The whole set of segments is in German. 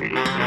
Mm-hmm.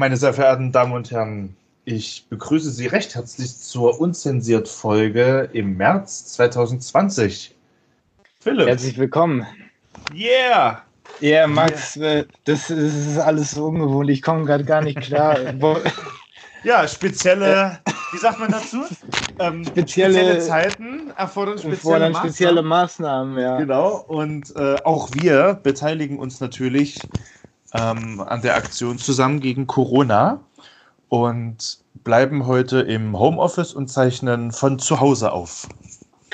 Meine sehr verehrten Damen und Herren, ich begrüße Sie recht herzlich zur Unzensiert-Folge im März 2020. Philipp. Herzlich willkommen. Yeah! Ja, yeah, Max, yeah. Das, das, ist alles so ungewohnt. Ich komme gerade gar nicht klar. ja, spezielle, wie sagt man dazu? Ähm, spezielle, spezielle, Zeiten erfordern spezielle, erfordern spezielle Maßnahmen. Ja. Genau, und äh, auch wir beteiligen uns natürlich ähm, an der Aktion zusammen gegen Corona und bleiben heute im Homeoffice und zeichnen von zu Hause auf.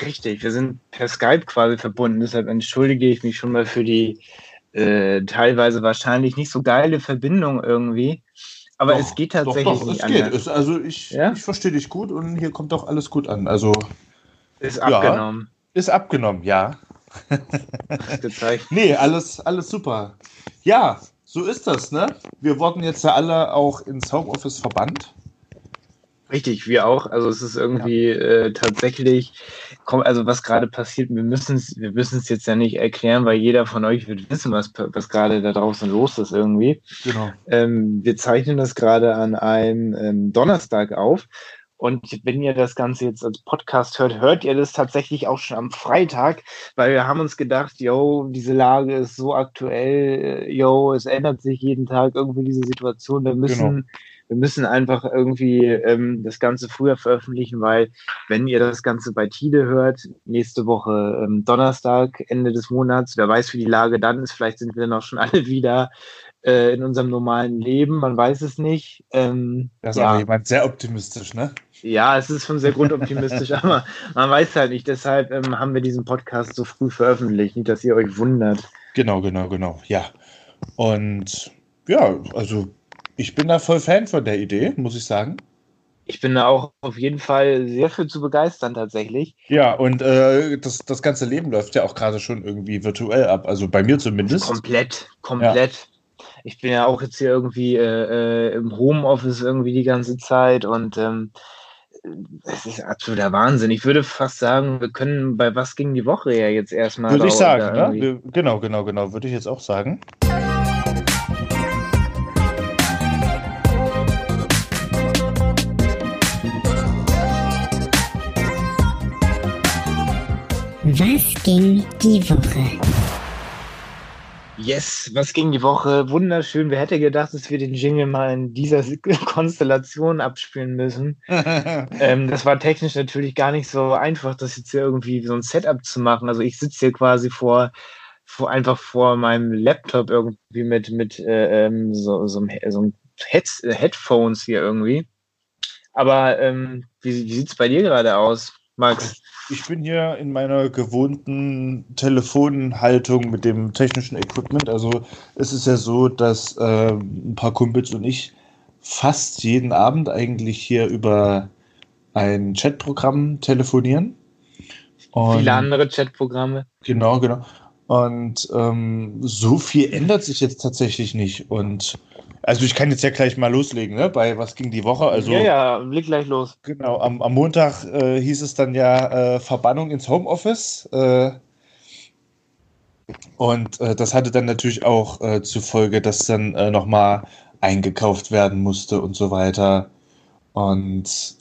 Richtig, wir sind per Skype quasi verbunden, deshalb entschuldige ich mich schon mal für die äh, teilweise wahrscheinlich nicht so geile Verbindung irgendwie. Aber doch, es geht tatsächlich doch, doch, nicht es geht. Es, also ich, ja? ich verstehe dich gut und hier kommt doch alles gut an. Also ist abgenommen. Ja, ist abgenommen, ja. nee, alles, alles super. Ja, so ist das, ne? Wir wurden jetzt ja alle auch ins Homeoffice verbannt. Richtig, wir auch. Also es ist irgendwie ja. äh, tatsächlich, also was gerade passiert, wir müssen es wir müssen es jetzt ja nicht erklären, weil jeder von euch wird wissen, was, was gerade da draußen los ist irgendwie. Genau. Ähm, wir zeichnen das gerade an einem ähm, Donnerstag auf. Und wenn ihr das Ganze jetzt als Podcast hört, hört ihr das tatsächlich auch schon am Freitag, weil wir haben uns gedacht, yo, diese Lage ist so aktuell, yo, es ändert sich jeden Tag irgendwie diese Situation. Wir müssen genau wir müssen einfach irgendwie ähm, das Ganze früher veröffentlichen, weil wenn ihr das Ganze bei Tide hört, nächste Woche ähm, Donnerstag, Ende des Monats, wer weiß, wie die Lage dann ist, vielleicht sind wir dann auch schon alle wieder äh, in unserem normalen Leben, man weiß es nicht. Ähm, das ist ja. aber jemand sehr optimistisch, ne? Ja, es ist schon sehr grundoptimistisch, aber man weiß halt nicht. Deshalb ähm, haben wir diesen Podcast so früh veröffentlicht, nicht, dass ihr euch wundert. Genau, genau, genau, ja. Und ja, also ich bin da voll Fan von der Idee, muss ich sagen. Ich bin da auch auf jeden Fall sehr viel zu begeistern tatsächlich. Ja, und äh, das, das ganze Leben läuft ja auch gerade schon irgendwie virtuell ab, also bei mir zumindest. Komplett, komplett. Ja. Ich bin ja auch jetzt hier irgendwie äh, äh, im Homeoffice irgendwie die ganze Zeit und ähm, es ist absoluter Wahnsinn. Ich würde fast sagen, wir können bei was ging die Woche ja jetzt erstmal. Würde ich sagen, ne? Genau, genau, genau, würde ich jetzt auch sagen. Was ging die Woche? Yes, was ging die Woche? Wunderschön. Wer hätte gedacht, dass wir den Jingle mal in dieser Konstellation abspielen müssen? ähm, das war technisch natürlich gar nicht so einfach, das jetzt hier irgendwie so ein Setup zu machen. Also ich sitze hier quasi vor, vor einfach vor meinem Laptop irgendwie mit, mit äh, ähm, so, so, so Head Headphones hier irgendwie. Aber ähm, wie, wie sieht es bei dir gerade aus, Max? Ich bin hier in meiner gewohnten Telefonhaltung mit dem technischen Equipment. Also es ist ja so, dass äh, ein paar Kumpels und ich fast jeden Abend eigentlich hier über ein Chatprogramm telefonieren. Und Viele andere Chatprogramme. Genau, genau. Und ähm, so viel ändert sich jetzt tatsächlich nicht. Und also ich kann jetzt ja gleich mal loslegen, ne? Bei was ging die Woche? Also, ja, ja, leg gleich los. Genau, am, am Montag äh, hieß es dann ja äh, Verbannung ins Homeoffice. Äh, und äh, das hatte dann natürlich auch äh, zur Folge, dass dann äh, nochmal eingekauft werden musste und so weiter. Und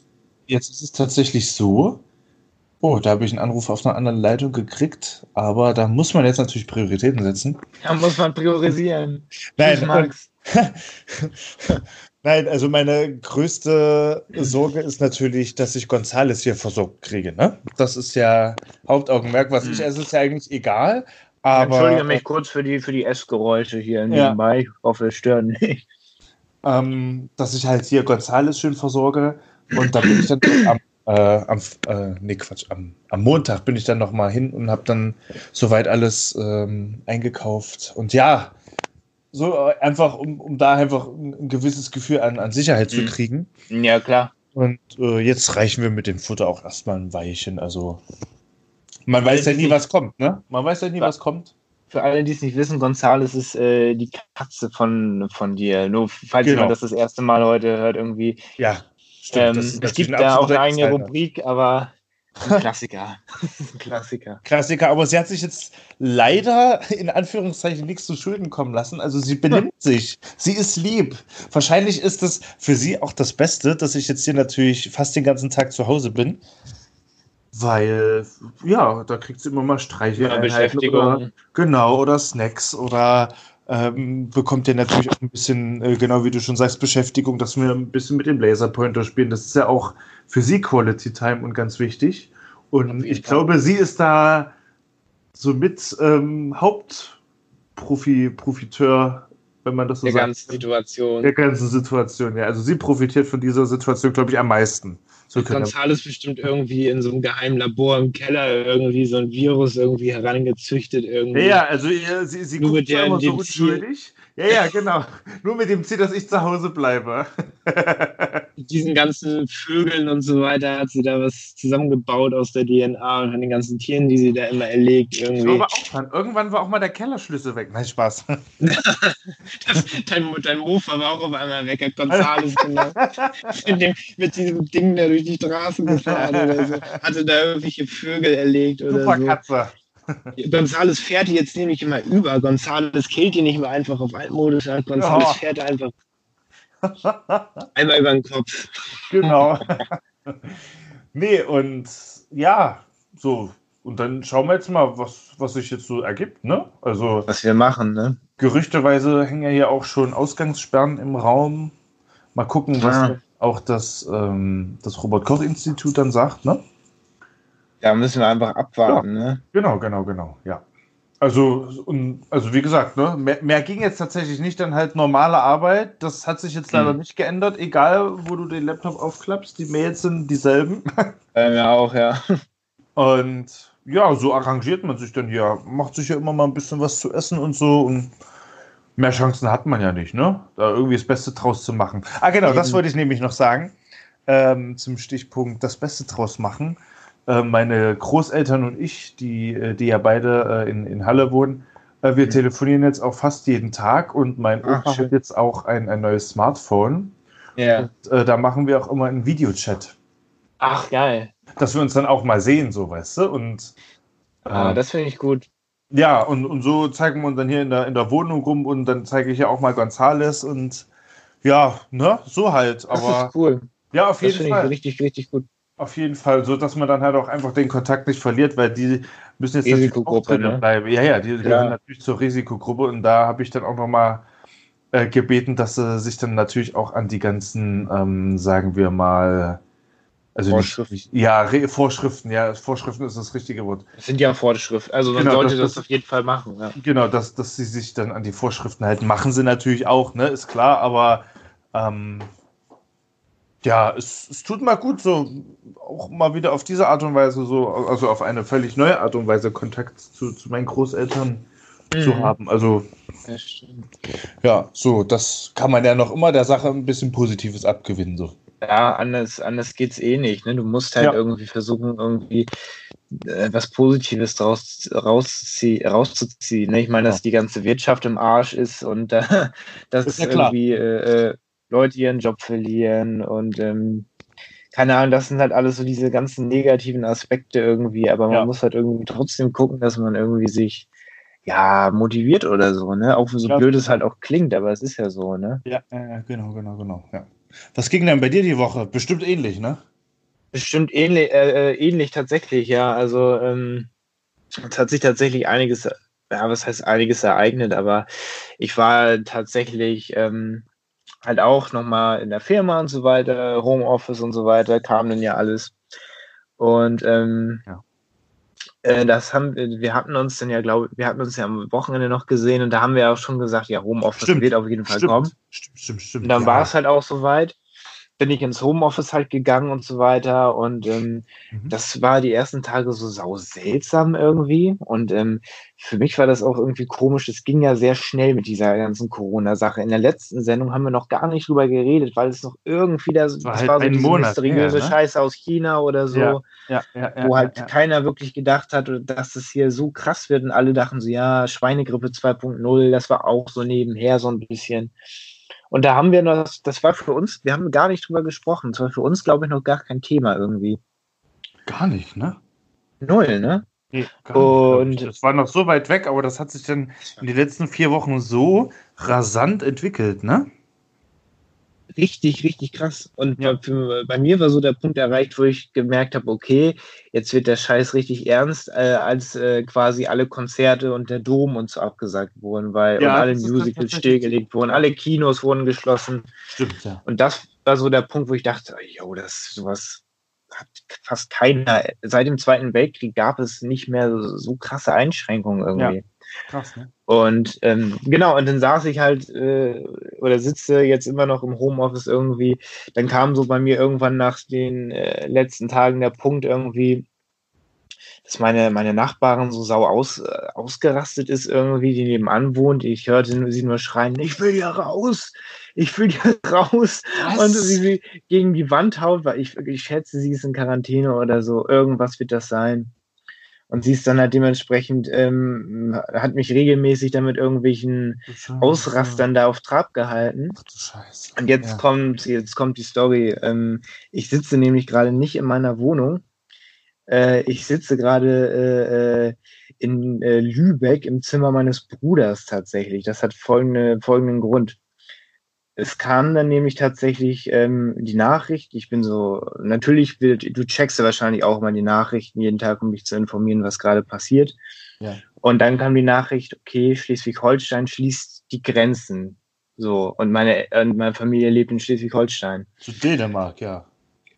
jetzt ist es tatsächlich so. Oh, da habe ich einen Anruf auf einer anderen Leitung gekriegt, aber da muss man jetzt natürlich Prioritäten setzen. Da muss man priorisieren. Nein, Max. Nein, also meine größte Sorge ist natürlich, dass ich Gonzales hier versorgt kriege. Ne? Das ist ja Hauptaugenmerk, was ich hm. esse, ist ja eigentlich egal. Aber, Entschuldige mich kurz für die, für die Essgeräusche hier nebenbei. Ja. Ich hoffe, es stört nicht. Ähm, dass ich halt hier Gonzales schön versorge. Und da bin ich dann am äh, am, äh, nee, Quatsch, am, am Montag bin ich dann nochmal hin und habe dann soweit alles ähm, eingekauft. Und ja, so einfach, um, um da einfach ein, gewisses Gefühl an, an Sicherheit Mhm. zu kriegen. Ja, klar. Und äh, jetzt reichen wir mit dem Futter auch erstmal ein Weilchen. Also man weiß ja nie, nicht- was kommt, ne? Man weiß ja nie, was kommt. Für alle, die es nicht wissen, Gonzales ist äh, die Katze von, von dir. Nur falls Genau. jemand das das erste Mal heute hört, irgendwie. Ja, Ähm, das ist es gibt da auch eine eigene. Rubrik, aber ein Klassiker. ein Klassiker. Klassiker, aber sie hat sich jetzt leider in Anführungszeichen nichts zu Schulden kommen lassen. Also sie benimmt sich. Sie ist lieb. Wahrscheinlich ist es für sie auch das Beste, dass ich jetzt hier natürlich fast den ganzen Tag zu Hause bin. Weil, ja, da kriegt sie immer mal Streiche. Beschäftigung. Genau, oder Snacks oder ähm, bekommt ihr natürlich auch ein bisschen, äh, genau wie du schon sagst, Beschäftigung, dass wir ein bisschen mit dem Laserpointer spielen. Das ist ja auch für sie Quality Time und ganz wichtig. Und ich glaube, sie ist da somit ähm, Hauptprofi, Profiteur, wenn man das so Der sagt. ganzen Situation. Der ganzen Situation, ja. Also sie profitiert von dieser Situation, glaube ich, am meisten. So Gonzales bestimmt irgendwie in so einem geheimen Labor im Keller irgendwie so ein Virus irgendwie herangezüchtet irgendwie. Ja, ja, also ihr, sie, sie Nur guckt mit ja der- immer so Ziel. unschuldig. Ja, ja, genau. Nur mit dem Ziel, dass ich zu Hause bleibe. Mit diesen ganzen Vögeln und so weiter hat sie da was zusammengebaut aus der DNA und von den ganzen Tieren, die sie da immer erlegt Ich irgendwie. glaube auch. Irgendwann war auch mal der Kellerschlüssel weg. Nein, Spaß. dein, dein Mofa war auch auf einmal weg, hat Gonzales genau. mit, dem, mit diesem Ding da durch die Straße gefahren oder so. Hatte da irgendwelche Vögel erlegt oder Super so. Katze. Gonzales fährt die jetzt nämlich immer über. Gonzales killt die nicht mehr einfach auf altmodisch. Gonzales Ja. fährt einfach einmal über den Kopf. Genau. nee, und ja, so. Und dann schauen wir jetzt mal, was, was sich jetzt so ergibt, ne? Also Was wir machen, ne? gerüchteweise hängen ja hier auch schon Ausgangssperren im Raum. Mal gucken, was Ah. auch das, ähm, das Robert-Koch-Institut dann sagt, ne? Da müssen wir einfach abwarten, ne? Genau, genau, genau, ja. Also, und, also wie gesagt, ne, mehr, mehr ging jetzt tatsächlich nicht, dann halt normale Arbeit. Das hat sich jetzt leider Hm. nicht geändert, egal wo du den Laptop aufklappst, die Mails sind dieselben. Bei mir auch, ja. Und ja, so arrangiert man sich dann hier. Macht sich ja immer mal ein bisschen was zu essen und so. Und mehr Chancen hat man ja nicht, ne? Da irgendwie das Beste draus zu machen. Ah, genau, das Eben. wollte ich nämlich noch sagen. Ähm, zum Stichpunkt das Beste draus machen. Äh, meine Großeltern und ich, die, äh, die ja beide äh, in, in Halle wohnen, äh, wir Mhm. telefonieren jetzt auch fast jeden Tag und mein Ach, Opa schön. hat jetzt auch ein, ein neues Smartphone. Ja. Und, äh, da machen wir auch immer einen Videochat. Ach, geil. Dass wir uns dann auch mal sehen, so weißt du. Und Ah, äh, das finde ich gut. ja, und, und so zeigen wir uns dann hier in der, in der Wohnung rum und dann zeige ich ja auch mal Gonzales und ja, ne, so halt. Das Aber ist cool. ja, auf Das jeden finde ich Fall. richtig, richtig gut. Auf jeden Fall, so dass man dann halt auch einfach den Kontakt nicht verliert, weil die müssen jetzt Risikogruppe, drinnen ne? bleiben. Ja, ja, die Ja. gehören natürlich zur Risikogruppe und da habe ich dann auch nochmal äh, gebeten, dass sie sich dann natürlich auch an die ganzen, ähm, sagen wir mal, also Vorschriften. Nicht, ja, Re Vorschriften, ja, Vorschriften ist das richtige Wort. Das sind ja Vorschriften. Also man Genau, sollte das- das, auf jeden Fall machen. Ja. Genau, dass, dass sie sich dann an die Vorschriften halten. Machen sie natürlich auch, ne? Ist klar, aber ähm, ja, es, es tut mal gut, so auch mal wieder auf diese Art und Weise, so, also auf eine völlig neue Art und Weise Kontakt zu, zu meinen Großeltern zu Mhm. haben. Also, Ja, ja, so, das kann man ja noch immer der Sache ein bisschen Positives abgewinnen. So. Ja, anders, anders geht's eh nicht. Ne? Du musst halt Ja. irgendwie versuchen, irgendwie äh, was Positives draus rauszuziehen. rauszuziehen ne? Ich meine, dass die ganze Wirtschaft im Arsch ist und äh, dass Ist ja irgendwie äh, äh, Leute ihren Job verlieren und ähm, keine Ahnung, das sind halt alles so diese ganzen negativen Aspekte irgendwie, aber man Ja. muss halt irgendwie trotzdem gucken, dass man irgendwie sich ja motiviert oder so, ne? Auch so Ja. blöd es halt auch klingt, aber es ist ja so, ne? Ja, äh, genau, genau, genau. Ja. Was ging denn bei dir die Woche? Bestimmt ähnlich, ne? Bestimmt ähnlich, äh, äh, ähnlich tatsächlich, ja. Also ähm, es hat sich tatsächlich einiges, ja, was heißt einiges ereignet, aber ich war tatsächlich ähm, halt auch nochmal in der Firma und so weiter, Homeoffice und so weiter, kam dann ja alles. Und ähm, Ja. äh, das haben wir, wir hatten uns dann ja, glaube wir hatten uns ja am Wochenende noch gesehen und da haben wir ja auch schon gesagt, ja, Homeoffice Stimmt, wird auf jeden Fall kommen. Stimmt, stimmt, stimmt. Und dann ja. war es halt auch soweit. Bin ich ins Homeoffice halt gegangen und so weiter. Und ähm, mhm. das war die ersten Tage so sau seltsam irgendwie. Und ähm, für mich war das auch irgendwie komisch. Es ging ja sehr schnell mit dieser ganzen Corona-Sache. In der letzten Sendung haben wir noch gar nicht drüber geredet, weil es noch irgendwie das, das war, das halt war so diese Monat mysteriöse her, ne? Scheiße aus China oder so, Ja, ja, ja, ja, wo halt ja, ja. keiner wirklich gedacht hat, dass es hier so krass wird. Und alle dachten so, ja, Schweinegrippe 2.0, das war auch so nebenher so ein bisschen. Und da haben wir noch, das, war für uns, wir haben gar nicht drüber gesprochen. Das war für uns, glaube ich, noch gar kein Thema irgendwie. Gar nicht, ne? Null, ne? Nee, Und- das war noch so weit weg, aber das hat sich dann in den letzten vier Wochen so rasant entwickelt, ne? Richtig, richtig krass. Und Ja. für, bei mir war so der Punkt erreicht, wo ich gemerkt habe, okay, jetzt wird der Scheiß richtig ernst, äh, als äh, quasi alle Konzerte und der Dom und so abgesagt wurden, weil Ja, und alle ist Musicals stillgelegt wurden, alle Kinos wurden geschlossen. Stimmt, ja. Und das war so der Punkt, wo ich dachte, jo, das sowas hat fast keiner. Seit dem Zweiten Weltkrieg gab es nicht mehr so, so krasse Einschränkungen irgendwie. Krass, ne? Und ähm, genau, und dann saß ich halt äh, oder sitze jetzt immer noch im Homeoffice irgendwie. Dann kam so bei mir irgendwann nach den äh, letzten Tagen der Punkt irgendwie, dass meine, meine Nachbarin so sau aus, äh, ausgerastet ist irgendwie, die nebenan wohnt. Ich hörte sie nur schreien, ich will hier raus, ich will hier raus. Und sie sie gegen die Wand haut, weil ich, ich schätze, sie ist in Quarantäne oder so. Irgendwas wird das sein. Und sie ist dann halt dementsprechend, ähm, hat mich regelmäßig damit irgendwelchen Ausrastern da auf Trab gehalten. Scheiße. Und jetzt Ja. kommt, jetzt kommt die Story. Ähm, ich sitze nämlich gerade nicht in meiner Wohnung. Äh, ich sitze gerade äh, äh, in äh, Lübeck im Zimmer meines Bruders tatsächlich. Das hat folgende, folgenden Grund. Es kam dann nämlich tatsächlich ähm, die Nachricht. Ich bin so, natürlich, will, du checkst ja wahrscheinlich auch mal die Nachrichten jeden Tag, um dich zu informieren, was gerade passiert. Ja. Und dann kam die Nachricht, okay, Schleswig-Holstein schließt die Grenzen. So, und meine, und meine Familie lebt in Schleswig-Holstein. Zu Dänemark, ja.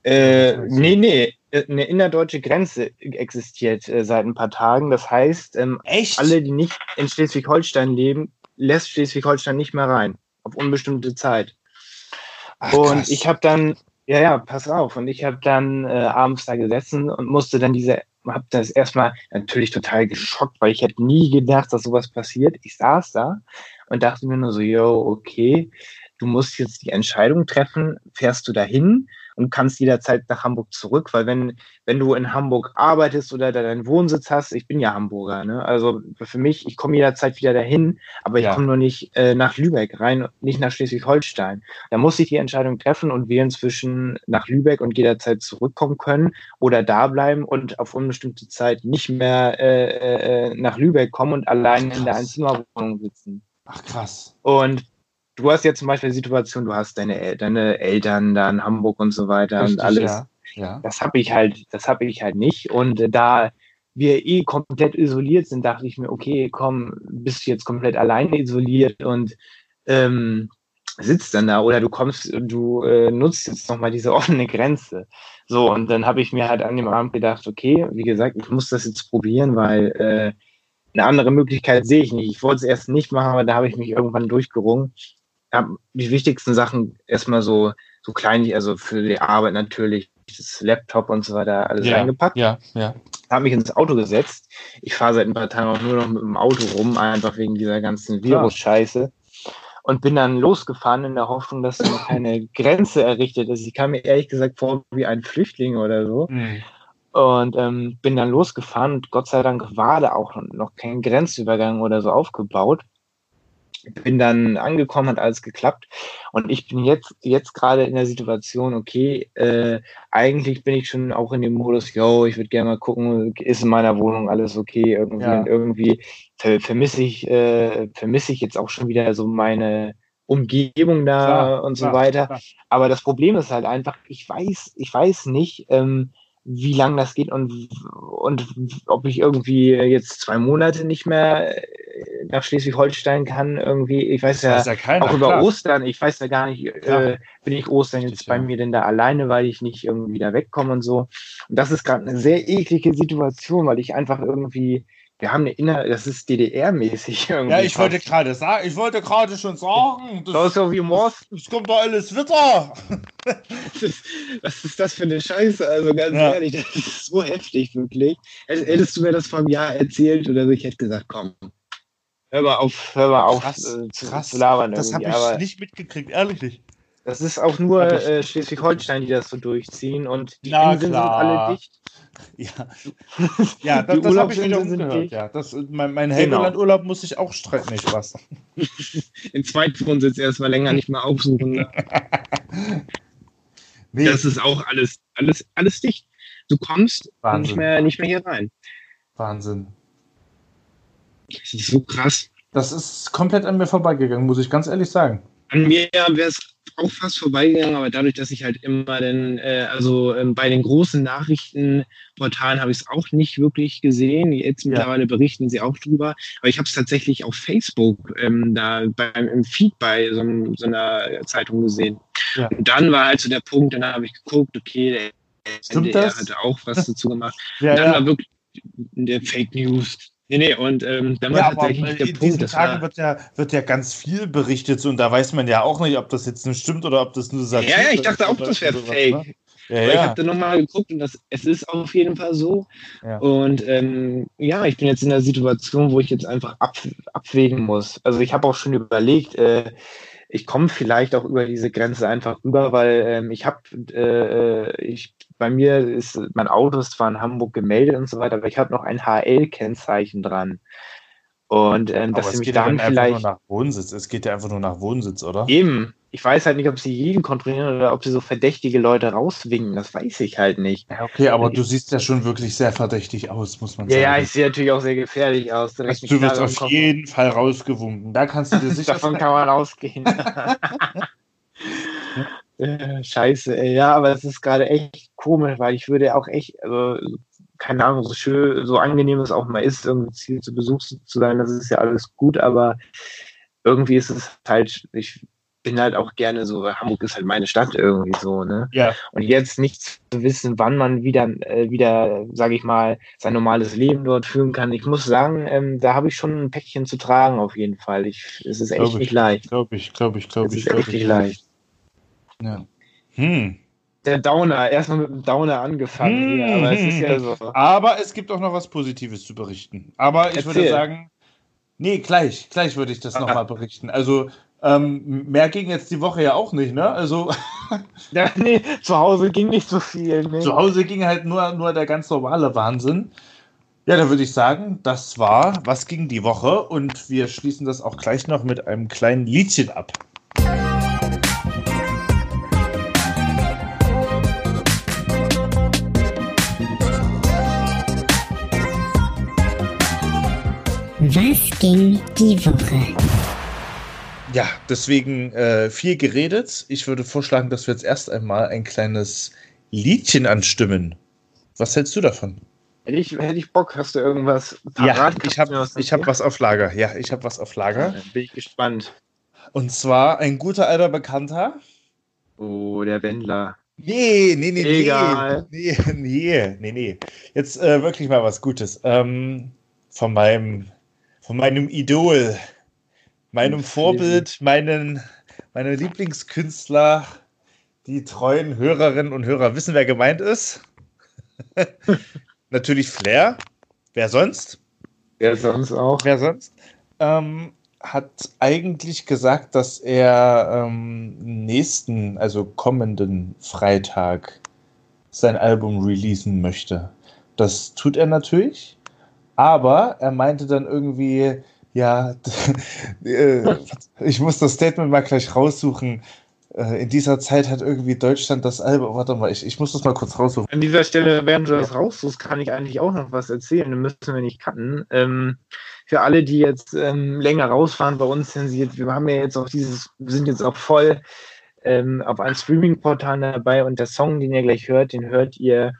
Äh, nee, nee, eine innerdeutsche Grenze existiert äh, seit ein paar Tagen. Das heißt, ähm, Echt? alle, die nicht in Schleswig-Holstein leben, lässt Schleswig-Holstein nicht mehr rein. Auf unbestimmte Zeit. Ach, und ich habe dann, ja, ja, pass auf. Und ich habe dann äh, abends da gesessen und musste dann diese, habe das erstmal natürlich total geschockt, weil ich hätte nie gedacht, dass sowas passiert. Ich saß da und dachte mir nur so, yo, okay, du musst jetzt die Entscheidung treffen, fährst du dahin und kannst jederzeit nach Hamburg zurück, weil wenn, wenn du in Hamburg arbeitest oder da deinen Wohnsitz hast, ich bin ja Hamburger, ne? Also für mich, ich komme jederzeit wieder dahin, aber ich Ja. komme nur nicht äh, nach Lübeck rein, nicht nach Schleswig-Holstein. Da muss ich die Entscheidung treffen und wählen zwischen nach Lübeck und jederzeit zurückkommen können oder da bleiben und auf unbestimmte Zeit nicht mehr äh, äh, nach Lübeck kommen und allein in der. Einzimmerwohnung sitzen. Ach, krass. Und du hast jetzt zum Beispiel die Situation, du hast deine, deine Eltern da in Hamburg und so weiter Richtig, und alles. Ja. ja. Das habe ich halt, das habe ich halt nicht. Und äh, da wir eh komplett isoliert sind, dachte ich mir, okay, komm, bist du jetzt komplett alleine isoliert und ähm, sitzt dann da oder du kommst, du äh, nutzt jetzt nochmal diese offene Grenze. So, und dann habe ich mir halt an dem Abend gedacht, okay, wie gesagt, ich muss das jetzt probieren, weil äh, eine andere Möglichkeit sehe ich nicht. Ich wollte es erst nicht machen, aber da habe ich mich irgendwann durchgerungen. Hab die wichtigsten Sachen erstmal so, so klein, also für die Arbeit natürlich, das Laptop und so weiter, alles ja. eingepackt Ja, ja. habe mich ins Auto gesetzt. Ich fahre seit ein paar Tagen auch nur noch mit dem Auto rum, einfach wegen dieser ganzen. Virus-Scheiße. Und bin dann losgefahren in der Hoffnung, dass noch keine Grenze errichtet ist. Ich kam mir ehrlich gesagt vor wie ein Flüchtling oder so. Hm. Und ähm, bin dann losgefahren und Gott sei Dank war da auch noch kein Grenzübergang oder so aufgebaut. Bin dann angekommen, hat alles geklappt. Und ich bin jetzt, jetzt gerade in der Situation, okay, äh, eigentlich bin ich schon auch in dem Modus, yo, ich würde gerne mal gucken, ist in meiner Wohnung alles okay irgendwie. Ja. Irgendwie ver vermisse ich, äh, vermisse ich jetzt auch schon wieder so meine Umgebung da Klar, und so klar, weiter. klar. Aber das Problem ist halt einfach, ich weiß, ich weiß nicht, ähm, wie lang das geht und, und ob ich irgendwie jetzt zwei Monate nicht mehr nach Schleswig-Holstein kann, irgendwie, ich weiß ja, ja keiner, auch über klar. Ostern, ich weiß ja gar nicht, äh, bin ich Ostern jetzt Richtig, bei ja. mir denn da alleine, weil ich nicht irgendwie da wegkomme und so. Und das ist gerade eine sehr eklige Situation, weil ich einfach irgendwie wir haben eine Inner, das ist DDR-mäßig irgendwie. Ja, ich wollte gerade sagen, ich wollte gerade schon sagen, das, das, so wie Morst. das kommt doch alles Witter. was, ist, was ist das für eine Scheiße? Also ganz ja. ehrlich, das ist so heftig, wirklich. Hättest du mir das vor einem Jahr erzählt oder so, ich hätte gesagt, komm, hör mal auf, hör mal auf krass, äh, zu, krass. zu labern. Das habe ich aber nicht mitgekriegt, ehrlich nicht. Das ist auch nur äh, Schleswig-Holstein, die das so durchziehen und die Na, Inseln klar. sind alle dicht. Ja, ja das, das habe ich wiederum gehört. Ja, das, mein mein genau. Helgoland-Urlaub muss ich auch streiten, nicht was. Den Zweitwohnsitz erstmal länger nicht mehr aufsuchen. Ne? Das ist auch alles, alles, alles dicht. Du kommst nicht mehr, nicht mehr hier rein. Wahnsinn. Das ist so krass. Das ist komplett an mir vorbeigegangen, muss ich ganz ehrlich sagen. An mir wäre es auch fast vorbeigegangen, aber dadurch, dass ich halt immer den, äh, also ähm, bei den großen Nachrichtenportalen habe ich es auch nicht wirklich gesehen. Jetzt mittlerweile ja. berichten sie auch drüber. Aber ich habe es tatsächlich auf Facebook ähm, da beim im Feed bei so, so einer Zeitung gesehen. Ja. Und dann war halt so der Punkt, dann habe ich geguckt, okay, der Stimmt NDR das? hatte auch was dazu gemacht. ja, und dann ja. war wirklich der Fake News. Nee, nee, und ähm, dann war ja, tatsächlich aber der in Punkt. diesen Tagen wird ja, wird ja ganz viel berichtet und da weiß man ja auch nicht, ob das jetzt nur stimmt oder ob das nur Satire ja, ja, ich dachte ist auch, das wäre fake. ne? Ja, Aber Ich ja. habe dann nochmal geguckt und das, es ist auf jeden Fall so. Ja. Und ähm, ja, ich bin jetzt in der Situation, wo ich jetzt einfach ab, abwägen muss. Also ich habe auch schon überlegt, äh, ich komme vielleicht auch über diese Grenze einfach rüber, weil ähm, ich habe, äh, ich bei mir ist mein Auto ist zwar in Hamburg gemeldet und so weiter, aber ich habe noch ein HL-Kennzeichen dran. Und ähm, dass sie mich dann nur vielleicht nach Wohnsitz. Es geht ja einfach nur nach Wohnsitz, oder? eben, ich weiß halt nicht, ob sie jeden kontrollieren oder ob sie so verdächtige Leute rauswinken. Das weiß ich halt nicht. Ja, okay, aber du siehst ja schon wirklich sehr verdächtig aus, muss man Ja, sagen. ja, ich sehe natürlich auch sehr gefährlich aus. Also, du wirst auf Kopf. jeden Fall rausgewunken. Da kannst du dir sicher Davon kann man ausgehen. Äh, Scheiße, ey. Ja, aber es ist gerade echt komisch, weil ich würde auch echt, also, keine Ahnung, so schön, so angenehm es auch mal ist, irgendwie Ziel zu Besuch zu sein, das ist ja alles gut, aber irgendwie ist es halt, ich bin halt auch gerne so, Hamburg ist halt meine Stadt irgendwie so, ne? Ja, Und jetzt nicht zu wissen, wann man wieder, äh, wieder, sage ich mal, sein normales Leben dort führen kann. Ich muss sagen, ähm, da habe ich schon ein Päckchen zu tragen auf jeden Fall. Ich, es ist echt ich. nicht leicht. glaube ich, glaube ich, glaube Es ich, ist echt nicht ich. leicht. Ja. Hm. Der Downer, erstmal mit dem Downer angefangen hier, aber es ist ja so. Aber es gibt auch noch was Positives zu berichten. Aber ich würde Erzähl. sagen, nee, gleich, gleich würde ich das Ah. nochmal berichten. Also, ähm, mehr ging jetzt die Woche ja auch nicht, ne? Also, Ja, nee, zu Hause ging nicht so viel. Ne? zu Hause ging halt nur, nur der ganz normale Wahnsinn. Ja, da würde ich sagen, das war Was ging die Woche und wir schließen das auch gleich noch mit einem kleinen Liedchen ab. Was ging die Woche? Ja, deswegen äh, viel geredet. Ich würde vorschlagen, dass wir jetzt erst einmal ein kleines Liedchen anstimmen. Was hältst du davon? Hätte ich, hätte ich Bock, hast du irgendwas Ja, parat? ich du mir habe was ich hab was auf Lager. Ja, ich habe was auf Lager. Dann bin ich gespannt. Und zwar ein guter alter Bekannter. Oh, der Wendler. Nee, nee, nee, nee. Egal. Nee, nee, nee, nee. Jetzt äh, wirklich mal was Gutes. Ähm, von meinem, von meinem Idol, meinem Ein Vorbild, meinen, meinem Lieblingskünstler. Die treuen Hörerinnen und Hörer wissen, wer gemeint ist. Natürlich Flair. Wer sonst? Wer sonst auch? Wer sonst? Ähm, hat eigentlich gesagt, dass er ähm, nächsten, also kommenden Freitag sein Album releasen möchte. Das tut er natürlich, aber er meinte dann irgendwie, ja, äh, ich muss das Statement mal gleich raussuchen. Äh, In dieser Zeit hat irgendwie Deutschland das Album, warte mal, ich, ich muss das mal kurz raussuchen. An dieser Stelle, während du das raussuchst, kann ich eigentlich auch noch was erzählen. Dann müssen wir nicht cutten. Ähm, für alle, die jetzt ähm, länger rausfahren bei uns, sind wir haben ja jetzt auch dieses, sind jetzt auch voll ähm, auf allen Streaming-Portalen dabei und der Song, den ihr gleich hört, den hört ihr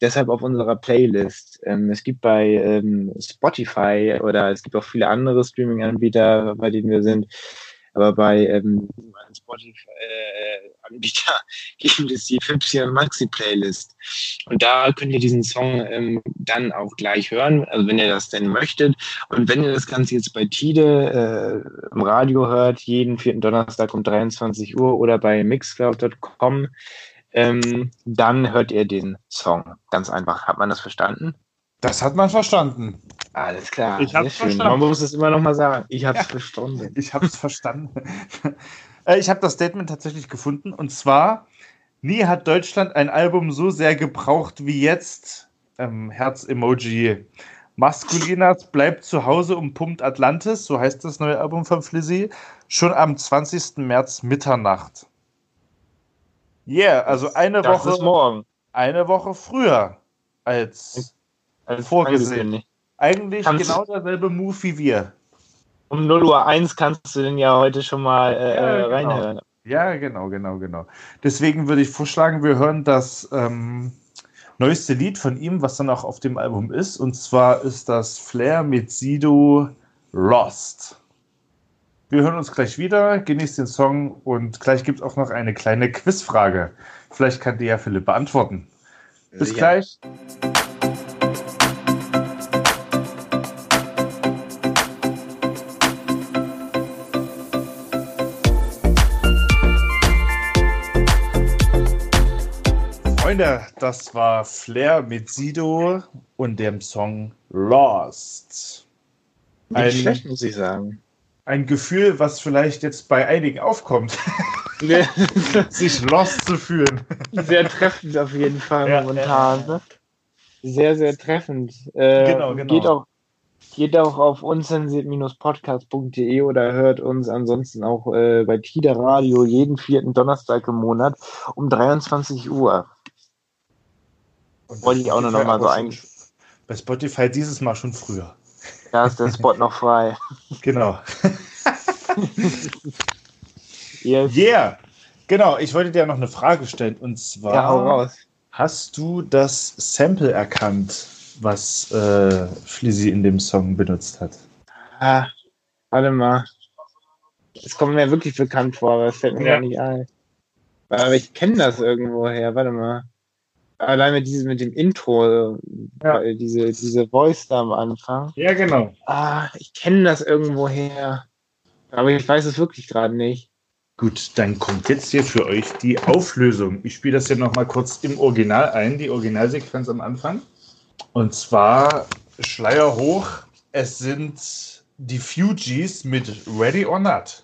deshalb auf unserer Playlist. Ähm, es gibt bei ähm, Spotify oder es gibt auch viele andere Streaming-Anbieter, bei denen wir sind, aber bei ähm, Spotify-Anbieter äh, gibt es die Fipsi und Maxi-Playlist. Und da könnt ihr diesen Song ähm, dann auch gleich hören, also wenn ihr das denn möchtet. Und wenn ihr das Ganze jetzt bei Tide äh, im Radio hört, jeden vierten Donnerstag um 23 Uhr oder bei mixcloud.com, ähm, dann hört ihr den Song. Ganz einfach. Hat man das verstanden? Das hat man verstanden. Alles klar. Ich hab's verstanden. Man muss es immer noch mal sagen. Ich hab's Ja. verstanden. Ich habe es verstanden. Äh, ich habe das Statement tatsächlich gefunden. Und zwar, nie hat Deutschland ein Album so sehr gebraucht wie jetzt. Ähm, Herz-Emoji. Maskulinas bleibt zu Hause und pumpt Atlantis, so heißt das neue Album von Flizzy, schon am 20. März Mitternacht. Yeah, also eine Das Woche, morgen. eine Woche früher als Als Vorgesehen. eigentlich Kannst- genau derselbe Move wie wir. Um 0 Uhr 1 kannst du den ja heute schon mal äh, Ja, genau. reinhören. Ja, genau, genau, genau. Deswegen würde ich vorschlagen, wir hören das ähm, neueste Lied von ihm, was dann auch auf dem Album ist. Und zwar ist das Flair mit Sido Lost. Wir hören uns gleich wieder, genießt den Song und gleich gibt es auch noch eine kleine Quizfrage. Vielleicht kann die ja Philipp beantworten. Bis Ja. gleich. Freunde, das war Flair mit Sido und dem Song Lost. Nicht Ein, schlecht, muss ich sagen. Ein Gefühl, was vielleicht jetzt bei einigen aufkommt, sich lost zu fühlen. sehr treffend auf jeden Fall Ja, momentan. Ne? Sehr, sehr treffend. Äh, Genau, genau. Geht auch, geht auch auf unzensiert-podcast.de oder hört uns ansonsten auch äh, bei Tida Radio jeden vierten Donnerstag im Monat um 23 Uhr. Wollte ich auch nur noch mal so ein- Bei Spotify dieses Mal schon früher. Da ist der Spot noch frei. Genau. Yes. Yeah. Genau, ich wollte dir noch eine Frage stellen. Und zwar, Ja, hast du das Sample erkannt, was äh, Flizzy in dem Song benutzt hat? Ah, warte mal. Es kommt mir wirklich bekannt vor, aber es fällt mir Ja. gar nicht ein. Aber ich kenne das irgendwo her, warte mal. Allein mit diesem mit dem Intro, Ja. diese, diese Voice da am Anfang. Ja, genau. Ah, ich kenne das irgendwo her. Aber ich weiß es wirklich gerade nicht. Gut, dann kommt jetzt hier für euch die Auflösung. Ich spiele das hier nochmal kurz im Original ein, die Originalsequenz am Anfang. Und zwar Schleier hoch, es sind die Fugees mit Ready or Not.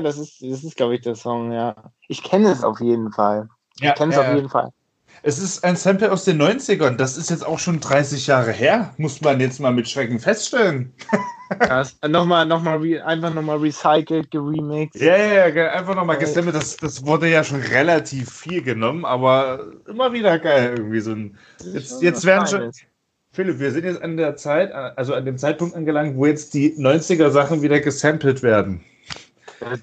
Ja, ja, ja, das ist, das ist, glaube ich, der Song, ja. Ich kenne es auf jeden Fall. Ich kenne es auf jeden Fall. Es ist ein Sample aus den 90ern. Das ist jetzt auch schon 30 Jahre her. Muss man jetzt mal mit Schrecken feststellen. Krass. Nochmal, nochmal, re einfach nochmal recycelt, geremixed. Ja, ja, ja, einfach nochmal gesammelt. Das, das wurde ja schon relativ viel genommen, aber immer wieder geil irgendwie so ein. Jetzt, jetzt werden schon. Philipp, wir sind jetzt an der Zeit, also an dem Zeitpunkt angelangt, wo jetzt die 90er Sachen wieder gesampelt werden.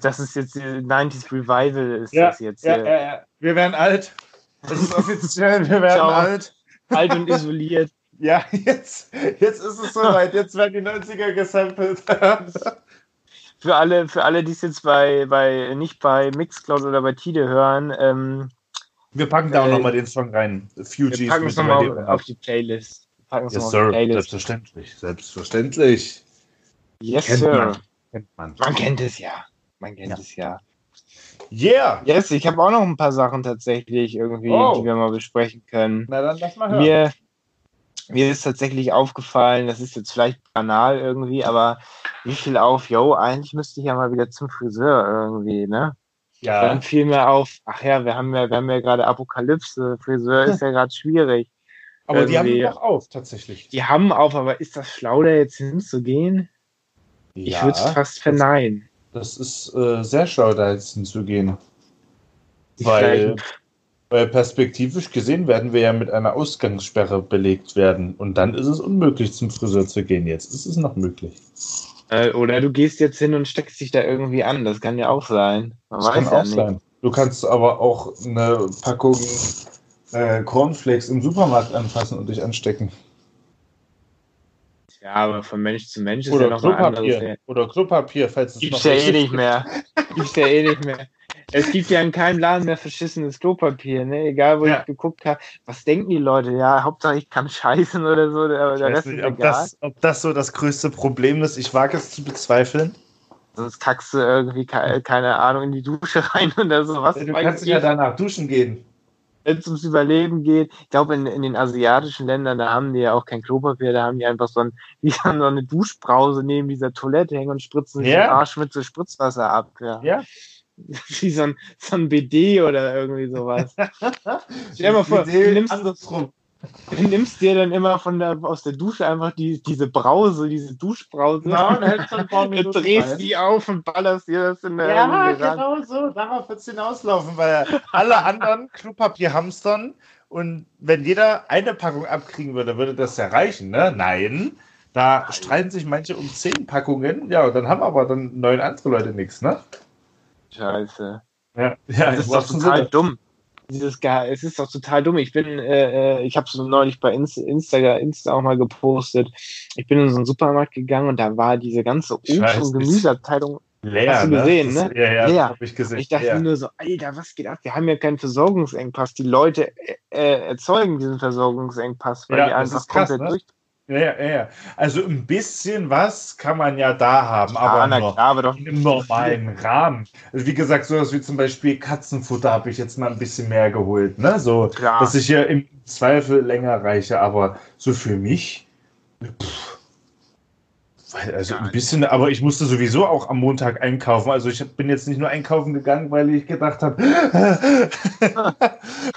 Das ist jetzt die 90s Revival, ist Ja, das jetzt. ja, äh, ja, ja. Wir werden alt. Das ist offiziell, wir werden Ciao. alt. alt und isoliert. Ja, jetzt, jetzt ist es soweit. Jetzt werden die 90er gesampelt. Für alle, für alle, die es jetzt bei, bei nicht bei Mixcloud oder bei Tide hören, ähm, Wir packen da auch Äh, nochmal den Song rein. Fugees wir packen es nochmal auf, auf die Playlist. Wir packen es Yes, nochmal auf sir. die Playlist. Selbstverständlich. Selbstverständlich. Yes, Kennt sir. man. Kennt man. Man kennt es ja. Man kennt Ja. es ja. Yeah! Yes, ich habe auch noch ein paar Sachen tatsächlich irgendwie, Oh. die wir mal besprechen können. Na dann lass mal hören. Mir, mir ist tatsächlich aufgefallen, das ist jetzt vielleicht banal irgendwie, aber wie viel auf, yo, eigentlich müsste ich ja mal wieder zum Friseur irgendwie, ne? ja. Dann fiel mir auf, ach ja, wir haben ja, wir haben ja gerade Apokalypse, Friseur ist ja gerade schwierig. Aber die haben irgendwie- noch auf, tatsächlich. Die haben auf, aber ist das schlau, da jetzt hinzugehen? Ich Ja, würde es fast verneinen. Das ist äh, sehr schlau, da jetzt hinzugehen. Weil, weil perspektivisch gesehen werden wir ja mit einer Ausgangssperre belegt werden. Und dann ist es unmöglich, zum Friseur zu gehen. Jetzt ist es noch möglich. Äh, oder du gehst jetzt hin und steckst dich da irgendwie an. Das kann ja auch sein. Man Das kann ja auch nicht. sein. Du kannst aber auch eine Packung äh, Cornflakes im Supermarkt anfassen und dich anstecken. Ja, aber von Mensch zu Mensch ist Oder ja noch anderes. Klopapier. Ja. Oder Klopapier, falls es Gibt's noch ja eh nicht mehr. Gibt's ja eh nicht mehr. Es gibt ja in keinem Laden mehr verschissenes Klopapier, ne? Egal wo Ja. ich geguckt habe. Was denken die Leute? Ja, Hauptsache ich kann scheißen oder so, aber Ich der Rest nicht, ist ob egal. das, ob das so das größte Problem ist. Ich wage es zu bezweifeln. Sonst kackst du irgendwie, ke- keine Ahnung, in die Dusche rein oder so. Was Du kannst ja danach duschen gehen. Wenn es ums Überleben geht. Ich glaube, in, in den asiatischen Ländern, da haben die ja auch kein Klopapier, da haben die einfach so, ein, die haben so eine Duschbrause neben dieser Toilette hängen und spritzen sich Ja. den Arsch mit so Spritzwasser ab. Ja. Ja. Wie so ein, so ein BD oder irgendwie sowas. Stell dir mal vor, Idee du nimmst- andersrum. Du nimmst dir dann immer von der, aus der Dusche einfach die, diese Brause, diese Duschbrause. Ja, und hältst dann ein paar Minuten drehst rein. die auf und ballerst dir das in der Ja, ran. genau so. Darauf wird es hinauslaufen, weil alle anderen Klopapier hamstern und wenn jeder eine Packung abkriegen würde, würde das ja reichen, ne? Nein. Da streiten sich manche um zehn Packungen. Ja, und dann haben aber dann neun andere Leute nichts, ne? Scheiße. Ja, ja Das ist doch total dumm. Dieses Ge es ist doch total dumm. Ich bin, äh, äh, ich habe es neulich bei Insta, Insta, Insta auch mal gepostet. Ich bin in so einen Supermarkt gegangen und da war diese ganze Obst- und. Gemüseabteilung. Leer, Hast du gesehen, das, ne? Ja, ja, Leer. ich gesehen. Ich dachte ja. mir nur so, Alter, was geht ab? Wir haben ja keinen Versorgungsengpass. Die Leute äh, äh, erzeugen diesen Versorgungsengpass, weil Ja, die einfach ist komplett ne? durch. Ja, ja, ja, ja. Also ein bisschen was kann man ja da haben, Ja, aber na noch klar, aber doch im normalen Rahmen. Also wie gesagt, sowas wie zum Beispiel Katzenfutter habe ich jetzt mal ein bisschen mehr geholt, ne? So, Klar. dass ich hier im Zweifel länger reiche, aber so für mich, pff, also Ja, ein bisschen, aber ich musste sowieso auch am Montag einkaufen. Also ich bin jetzt nicht nur einkaufen gegangen, weil ich gedacht habe,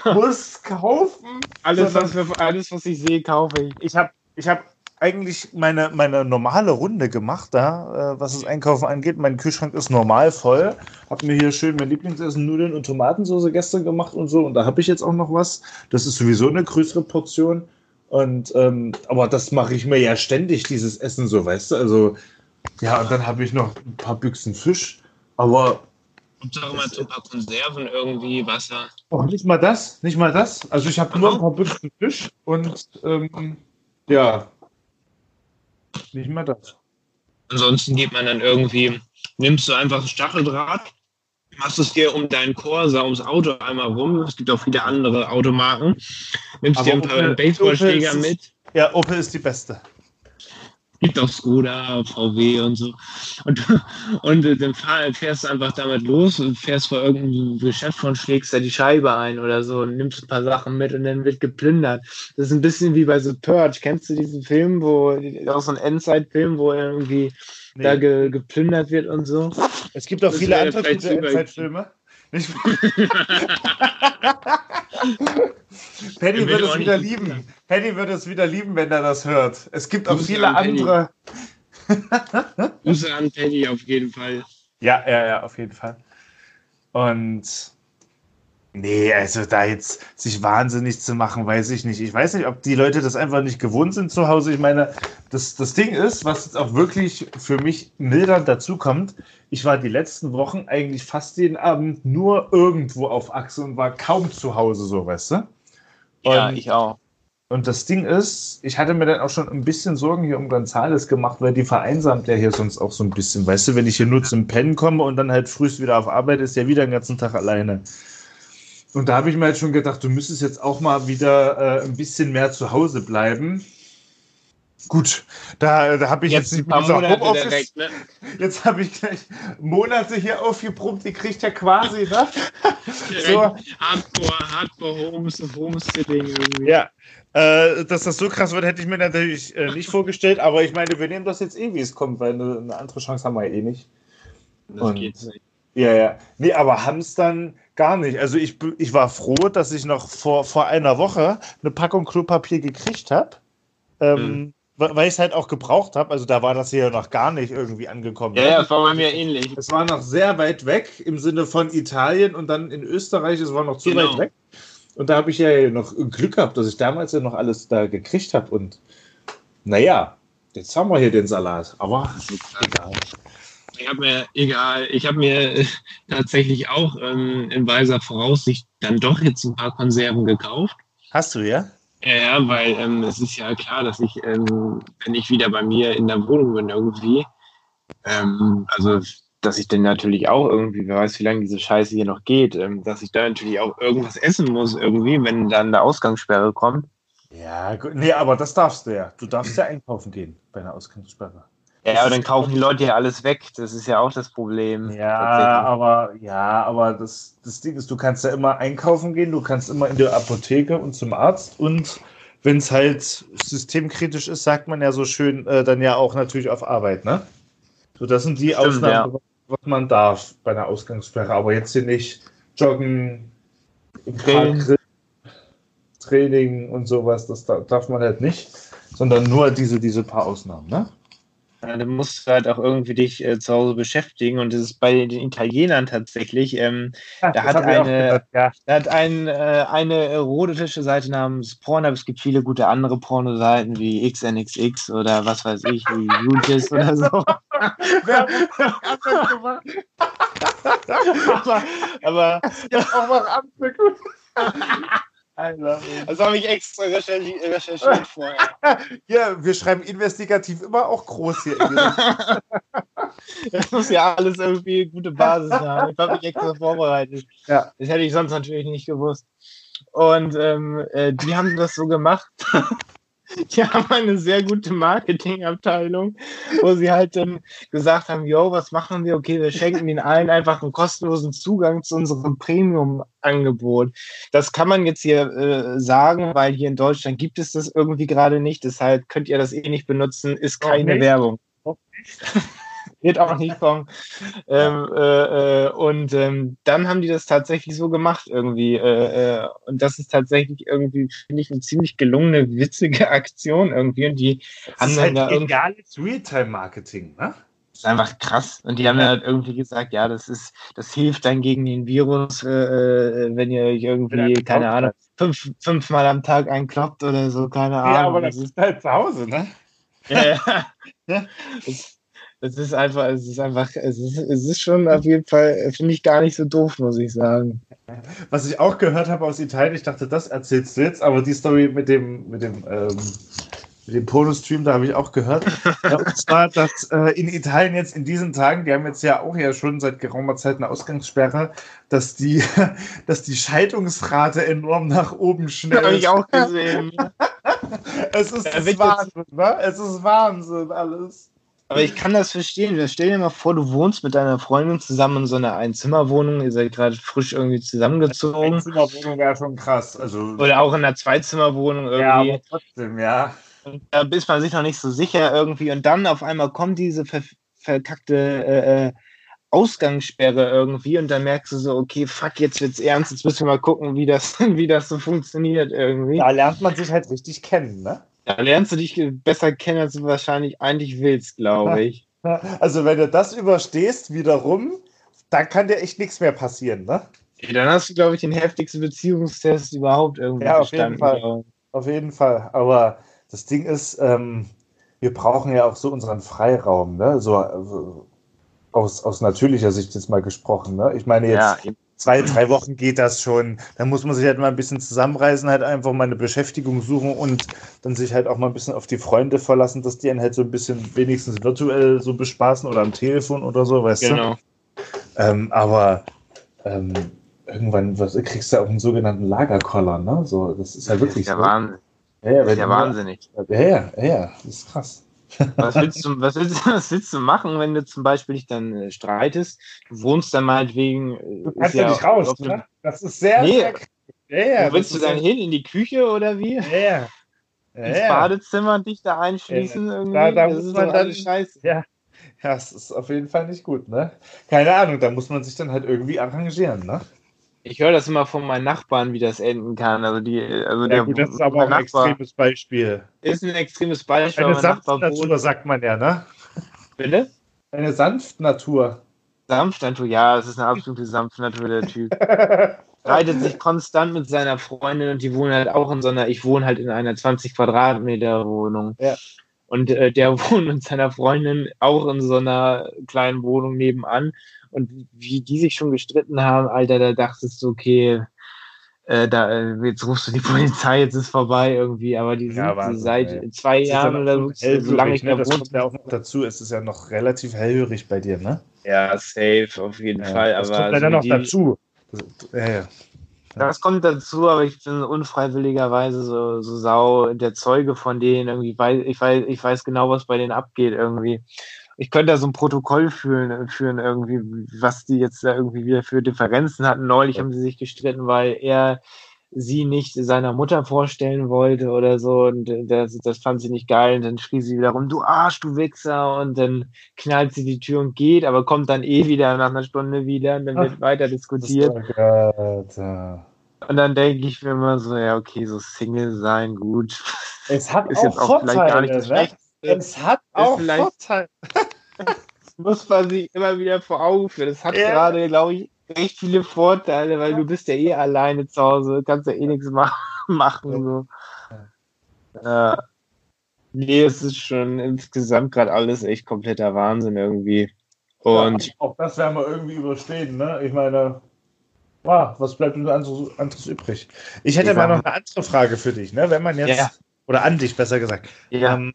muss kaufen. Alles, was, alles, was ich sehe, kaufe ich. ich habe ich hab eigentlich meine, meine normale Runde gemacht, da, äh, was das Einkaufen angeht. Mein Kühlschrank ist normal voll. Hab mir hier schön mein Lieblingsessen, Nudeln und Tomatensauce gestern gemacht und so. Und da habe ich jetzt auch noch was. Das ist sowieso eine größere Portion. Und ähm, aber das mache ich mir ja ständig, dieses Essen, so weißt du. Also, ja, und dann habe ich noch ein paar Büchsen Fisch. Aber Hauptsache mal so ein paar Konserven irgendwie, Wasser. auch nicht mal das, nicht mal das. Also ich habe nur ein paar Büchsen Fisch und ähm, ja, nicht mal das. Ansonsten geht man dann irgendwie, nimmst du einfach Stacheldraht, machst es dir um deinen Corsa, ums Auto einmal rum. Es gibt auch viele andere Automarken. Nimmst Aber dir ein paar Opel- Baseballschläger Opel ist- mit. Ja, Opel ist die beste. Gibt auch Skoda, VW und so. Und, und äh, dann fährst du einfach damit los und fährst vor irgendeinem Geschäft und schlägst da die Scheibe ein oder so und nimmst ein paar Sachen mit und dann wird geplündert. Das ist ein bisschen wie bei The Purge. Kennst du diesen Film, wo, auch so ein Endzeit-Film, wo irgendwie da Nee. ge, geplündert wird und so? Es gibt auch das viele andere Endzeitfilme. Paddy auch es wieder lieben. Paddy würde es wieder lieben, wenn er das hört. Es gibt auch Grüße viele an andere. Grüße an Paddy auf jeden Fall. Ja, ja, ja, auf jeden Fall. Und nee, also da jetzt sich wahnsinnig zu machen, weiß ich nicht. Ich weiß nicht, ob die Leute das einfach nicht gewohnt sind zu Hause. Ich meine, das, das Ding ist, was jetzt auch wirklich für mich mildernd dazukommt, ich war die letzten Wochen eigentlich fast jeden Abend nur irgendwo auf Achse und war kaum zu Hause, so weißt du? Ja, Und- ich auch. Und das Ding ist, ich hatte mir dann auch schon ein bisschen Sorgen hier um Gonzales gemacht, weil die vereinsamt ja hier sonst auch so ein bisschen. Weißt du, wenn ich hier nur zum Pennen komme und dann halt frühst wieder auf Arbeit, ist ja wieder den ganzen Tag alleine. Und da habe ich mir halt schon gedacht, du müsstest jetzt auch mal wieder äh, ein bisschen mehr zu Hause bleiben. Gut, da, da habe ich jetzt, nicht mit Homeoffice. direkt, ne? Jetzt habe ich gleich Monate hier aufgebrummt, die kriegt ja quasi, ne? So. Hardcore, Hardcore Homes, Homesitting irgendwie. Ja, äh, dass das so krass wird, hätte ich mir natürlich äh, nicht vorgestellt, aber ich meine, wir nehmen das jetzt eh, wie es kommt, weil eine, eine andere Chance haben wir eh nicht. das Und- geht nicht. Ja, ja. Nee, aber Hamstern gar nicht. Also ich, ich war froh, dass ich noch vor, vor einer Woche eine Packung Klopapier gekriegt habe. Ähm, wa- Weil ich es halt auch gebraucht habe. Also da war das hier noch gar nicht irgendwie angekommen. Ja, ja, das war bei mir ähnlich. Es war noch sehr weit weg im Sinne von Italien und dann in Österreich. Es war noch zu Genau. weit weg. Und da habe ich ja noch Glück gehabt, dass ich damals ja noch alles da gekriegt habe. Und naja, jetzt haben wir hier den Salat. Aber egal. Ich habe mir, egal, ich habe mir tatsächlich auch ähm, in weiser Voraussicht dann doch jetzt ein paar Konserven gekauft. Hast du, ja? Ja, ja, weil ähm, es ist ja klar, dass ich, ähm, wenn ich wieder bei mir in der Wohnung bin irgendwie, ähm, also dass ich dann natürlich auch irgendwie, wer weiß, wie lange diese Scheiße hier noch geht, ähm, dass ich da natürlich auch irgendwas essen muss irgendwie, wenn dann eine Ausgangssperre kommt. Ja, gut. Nee, aber das darfst du ja. Du darfst ja einkaufen gehen bei einer Ausgangssperre. Ja, aber dann kaufen die Leute ja alles weg. Das ist ja auch das Problem. Ja, aber ja, aber das, das Ding ist, du kannst ja immer einkaufen gehen, du kannst immer in die Apotheke und zum Arzt und wenn es halt systemkritisch ist, sagt man ja so schön, äh, dann ja auch natürlich auf Arbeit, ne? So, das sind die Stimmt, Ausnahmen, ja. was man darf bei einer Ausgangssperre, aber jetzt hier nicht joggen, im grillen, Training und sowas, das da- darf man halt nicht, sondern nur diese, diese paar Ausnahmen, ne? Ja, du musst halt auch irgendwie dich äh, zu Hause beschäftigen und das ist bei den Italienern tatsächlich. Ähm, hat hab ich auch eine- gedacht, ja. da hat ein, äh, eine erotische Seite namens Pornhub. Es gibt viele gute andere Pornoseiten wie XNXX oder was weiß ich, wie Utis oder so. aber, aber auch mal angucken. das habe ich extra recherchi recherchiert vorher. Ja, wir schreiben investigativ immer auch groß hier. Das muss ja alles irgendwie eine gute Basis haben. Ich habe mich extra vorbereitet. Ja. Das hätte ich sonst natürlich nicht gewusst. Und ähm, äh, die haben das so gemacht. Die haben eine sehr gute Marketingabteilung, wo sie halt dann gesagt haben, yo, was machen wir? Okay, wir schenken den allen einfach einen kostenlosen Zugang zu unserem Premium-Angebot. Das kann man jetzt hier äh, sagen, weil hier in Deutschland gibt es das irgendwie gerade nicht. Deshalb könnt ihr das eh nicht benutzen. Ist keine nicht? Werbung. Noch Wird auch nicht kommen. Ähm, äh, äh, und ähm, dann haben die das tatsächlich so gemacht irgendwie. Äh, äh, und das ist tatsächlich irgendwie, finde ich, eine ziemlich gelungene, witzige Aktion irgendwie. Und die Das haben ist dann halt da geniales Realtime-Marketing, ne? das ist einfach krass. Und die haben Ja. halt irgendwie gesagt, ja, das ist, das hilft dann gegen den Virus, äh, äh, wenn ihr euch irgendwie, keine Ahnung, fünf, fünfmal am Tag einkloppt oder so, keine Ahnung. Ja, aber das ist halt zu Hause, ne? Ja, ja. Ja. Es, ist einfach, es ist einfach, es ist, es ist schon auf jeden Fall, äh, finde ich gar nicht so doof, muss ich sagen. Was ich auch gehört habe aus Italien, ich dachte, das erzählst du jetzt, aber die Story mit dem, mit dem, ähm, mit dem Porno-Stream, da habe ich auch gehört. Ja, und zwar, dass äh, in Italien jetzt in diesen Tagen, die haben jetzt ja auch ja schon seit geraumer Zeit eine Ausgangssperre, dass die, dass die Scheidungsrate enorm nach oben schnellt. Habe ich auch gesehen. Es ist Ja, Wahnsinn, ne? Es ist Wahnsinn alles. Aber ich kann das verstehen. Stell dir mal vor, du wohnst mit deiner Freundin zusammen in so einer Einzimmerwohnung, ihr seid gerade frisch irgendwie zusammengezogen. Einzimmerwohnung wäre schon krass. Also, Oder auch in einer Zweizimmerwohnung ja, irgendwie. aber trotzdem, ja. Und da ist man sich noch nicht so sicher irgendwie. Und dann auf einmal kommt diese ver verkackte äh, äh, Ausgangssperre irgendwie und dann merkst du so, okay, fuck, jetzt wird's ernst, jetzt müssen wir mal gucken, wie das, wie das so funktioniert irgendwie. Da lernt man sich halt richtig kennen, ne? Da lernst du dich besser kennen, als du wahrscheinlich eigentlich willst, glaube ich. Also, wenn du das überstehst, wiederum, dann kann dir echt nichts mehr passieren, ne? Dann hast du, glaube ich, den heftigsten Beziehungstest überhaupt irgendwie Ja, auf jeden bestanden. Fall. glaub ich. Auf jeden Fall. Aber das Ding ist, ähm, wir brauchen ja auch so unseren Freiraum, ne? So äh, aus, aus natürlicher Sicht jetzt mal gesprochen, ne? Ich meine, jetzt Ja. Zwei, drei Wochen geht das schon. Dann muss man sich halt mal ein bisschen zusammenreißen, halt einfach mal eine Beschäftigung suchen und dann sich halt auch mal ein bisschen auf die Freunde verlassen, dass die einen halt so ein bisschen wenigstens virtuell so bespaßen oder am Telefon oder so, weißt genau. du? Ähm, aber ähm, irgendwann was, kriegst du auch einen sogenannten Lagerkoller, ne? So, das ist ja Das wirklich ist ja so. Wahnsinn. Ja, ja, Das ist ja wahnsinnig. Ja, ja, ja, das ist krass. Was willst, du, was, willst, was willst du machen, wenn du zum Beispiel dich dann äh, streitest? Du wohnst dann meinetwegen. äh, Du kannst ja nicht raus, dem- ne? Das ist sehr, Nee. sehr. Ja, ja, willst das du dann hin? In die Küche oder wie? Ja, ja. Ja, Ins ja. Badezimmer und dich da einschließen irgendwie? da- da das ist man dann- scheiße. Ja, es ist auf jeden Fall nicht gut, ne? Keine Ahnung, da muss man sich dann halt irgendwie arrangieren, ne? Ich höre das immer von meinen Nachbarn, wie das enden kann. Also die, also Ja, der gut, das ist aber auch ein extremes Beispiel. ist ein extremes Beispiel. Eine sanfte Natur, wohnt, sagt man ja, ne? bitte? Eine sanfte Natur. Sanft Natur, ja, es ist eine absolute sanfte Natur, der Typ. Reitet sich konstant mit seiner Freundin und die wohnen halt auch in so einer, ich wohne halt in einer 20 Quadratmeter Wohnung. Ja. Und äh, der wohnt mit seiner Freundin auch in so einer kleinen Wohnung nebenan. Und wie die sich schon gestritten haben, Alter, da dachtest du, okay, äh, da, äh, jetzt rufst du die Polizei, jetzt ist vorbei irgendwie, aber die sind ja, seit ey. zwei Jahren oder so, so lange ich ne? Das kommt ja auch noch dazu, es ist ja noch relativ hellhörig bei dir, ne? Ja, safe, auf jeden ja, Fall. Das aber kommt leider so noch dazu. Ja, ja. Das kommt dazu, aber ich bin unfreiwilligerweise so, so sau der Zeuge von denen irgendwie, ich weiß, ich weiß genau, was bei denen abgeht irgendwie. Ich könnte da so ein Protokoll führen, führen irgendwie, was die jetzt da irgendwie wieder für Differenzen hatten. Neulich haben sie sich gestritten, weil er sie nicht seiner Mutter vorstellen wollte oder so und das, das fand sie nicht geil und dann schrie sie wieder rum, du Arsch, du Wichser und dann knallt sie die Tür und geht, aber kommt dann eh wieder nach einer Stunde wieder und dann wird Ach, weiter diskutiert. Und dann denke ich mir immer so, ja okay, so Single sein, gut. Es hat ist auch jetzt auch Vorteile, vielleicht gar nicht das ne? Es hat auch Vorteile. muss man sich immer wieder vor Augen führen. Das hat ja. gerade, glaube ich, recht viele Vorteile, weil du bist ja eh alleine zu Hause, kannst ja eh nichts machen. So. Ja. Nee, es ist schon insgesamt gerade alles echt kompletter Wahnsinn irgendwie. Und ja, auch das werden wir irgendwie überstehen, ne? Ich meine, wow, was bleibt uns anderes, anderes übrig? Ich hätte mal noch eine andere Frage für dich, ne? Wenn man jetzt, ja. oder an dich besser gesagt. Ja. Ähm,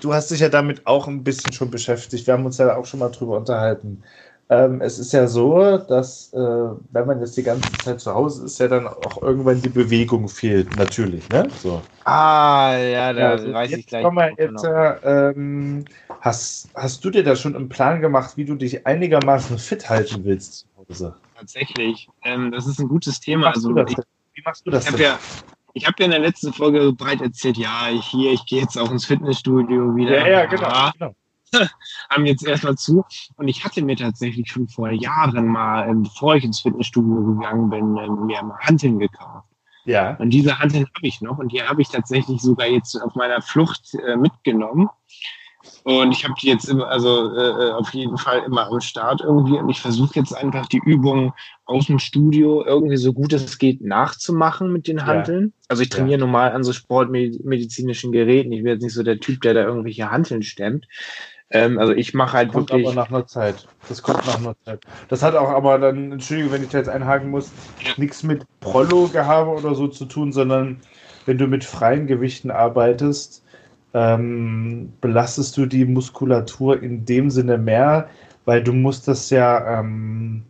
du hast dich ja damit auch ein bisschen schon beschäftigt. Wir haben uns ja auch schon mal drüber unterhalten. Ähm, es ist ja so, dass äh, wenn man jetzt die ganze Zeit zu Hause ist, ja dann auch irgendwann die Bewegung fehlt, natürlich. Ne? So. Ah, ja, da ja, also weiß ich gleich. Mal jetzt, äh, ähm, hast, hast du dir da schon einen Plan gemacht, wie du dich einigermaßen fit halten willst zu Hause? Tatsächlich. Ähm, das ist ein gutes Thema. Wie machst also, ich, wie machst du das? Ich habe ja, ich habe ja in der letzten Folge breit erzählt, ja, ich hier, ich gehe jetzt auch ins Fitnessstudio wieder. Ja, ja, genau. genau. haben jetzt erstmal zu. Und ich hatte mir tatsächlich schon vor Jahren mal, ähm, bevor ich ins Fitnessstudio gegangen bin, ähm, mir mal Hanteln gekauft. Ja. Und diese Hanteln habe ich noch und die habe ich tatsächlich sogar jetzt auf meiner Flucht äh, mitgenommen. Und ich habe die jetzt immer, also äh, äh, auf jeden Fall immer am Start irgendwie. Und ich versuche jetzt einfach die Übungen aus dem Studio irgendwie so gut es geht nachzumachen mit den Hanteln. Ja. Also ich trainiere ja. normal an so sportmedizinischen Geräten. Ich bin jetzt nicht so der Typ, der da irgendwelche Hanteln stemmt. Ähm, also ich mache halt kommt wirklich. aber nach einer Zeit. Das kommt nach einer Zeit. Das hat auch aber dann, Entschuldigung, wenn ich da jetzt einhaken muss, nichts mit Prollo-Gehabe oder so zu tun, sondern wenn du mit freien Gewichten arbeitest, ähm, belastest du die Muskulatur in dem Sinne mehr, weil du musst das ja ähm,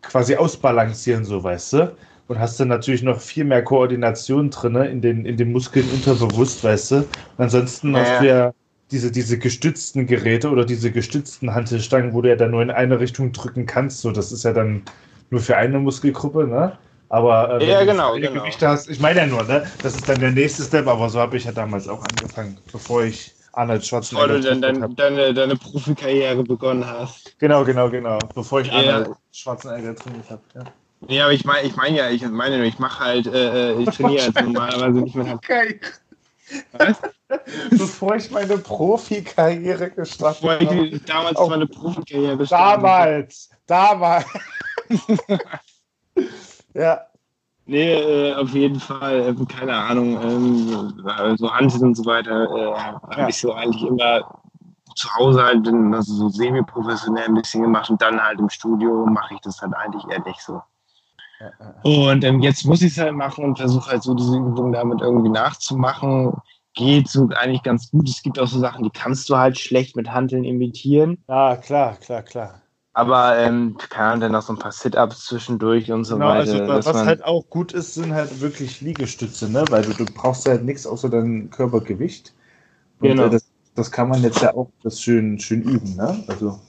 quasi ausbalancieren, so weißt du. Und hast dann natürlich noch viel mehr Koordination drin in den, in den Muskeln unterbewusst, weißt du. Und ansonsten ja. hast du ja diese, diese gestützten Geräte oder diese gestützten Hantelstangen, wo du ja dann nur in eine Richtung drücken kannst. So, das ist ja dann nur für eine Muskelgruppe, ne? Aber äh, ja, genau, genau. Gewichte hast, ich meine ja nur, ne? Das ist dann der nächste Step, aber so habe ich ja damals auch angefangen, bevor ich Arnold Schwarzenegger. Bevor du dann dein, deine, deine Profikarriere begonnen hast. Genau, genau, genau. Bevor ich ja. Arnold Schwarzenegger trainiert habe. Ja. Nee, aber ich meine, ich meine ja, ich meine nur, ich mache halt, äh, äh ich trainiere halt normalerweise nicht Hand. Okay. Was? Bevor ich meine Profikarriere gestartet habe. Bevor ich damals auch meine Profikarriere gestartet habe. Damals, damals. ja. Nee, äh, auf jeden Fall, äh, keine Ahnung, ähm, so Hansen und so weiter, äh, habe ja. ich so eigentlich immer zu Hause halt also so semi-professionell ein bisschen gemacht und dann halt im Studio mache ich das halt eigentlich eher nicht so. Und ähm, jetzt muss ich es halt machen und versuche halt so diese Übung damit irgendwie nachzumachen. Geht so eigentlich ganz gut. Es gibt auch so Sachen, die kannst du halt schlecht mit Handeln imitieren. Ja, klar, klar, klar. Aber ähm, kann man dann noch so ein paar Sit-Ups zwischendurch und so genau, weiter. Also, was halt auch gut ist, sind halt wirklich Liegestütze, ne? Weil du, du brauchst halt nichts außer dein Körpergewicht. Und, genau. Äh, das, das kann man jetzt ja auch das schön, schön üben, ne? Also.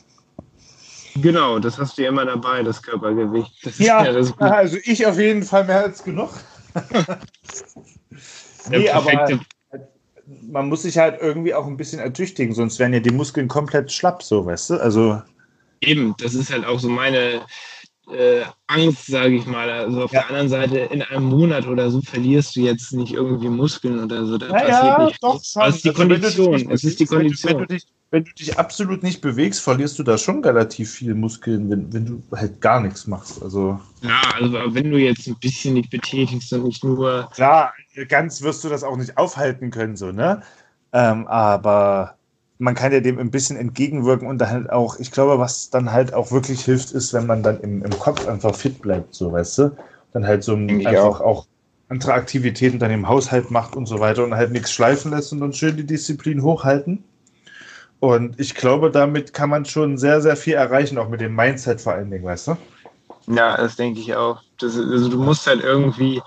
Genau, das hast du ja immer dabei, das Körpergewicht. Das ja, ja das also ich auf jeden Fall mehr als genug. nee, aber man muss sich halt irgendwie auch ein bisschen ertüchtigen, sonst werden ja die Muskeln komplett schlapp, so, weißt du? Also. Eben, das ist halt auch so meine äh, Angst, sage ich mal. Also auf ja. der anderen Seite, in einem Monat oder so verlierst du jetzt nicht irgendwie Muskeln oder so. Da ja, passiert nicht. Doch, schon. Das ist die also, Kondition. Es ist die Kondition. Wenn du, dich, wenn du dich absolut nicht bewegst, verlierst du da schon relativ viele Muskeln, wenn, wenn du halt gar nichts machst. Also. Ja, also wenn du jetzt ein bisschen nicht betätigst und nicht nur. Klar, ganz wirst du das auch nicht aufhalten können, so, ne? Ähm, aber man kann ja dem ein bisschen entgegenwirken und dann halt auch, ich glaube, was dann halt auch wirklich hilft, ist, wenn man dann im, im Kopf einfach fit bleibt, so weißt du. Dann halt so einfach auch. auch andere Aktivitäten dann im Haushalt macht und so weiter und halt nichts schleifen lässt und dann schön die Disziplin hochhalten. Und ich glaube, damit kann man schon sehr, sehr viel erreichen, auch mit dem Mindset vor allen Dingen, weißt du? Ja, das denke ich auch. Das, also du musst halt irgendwie,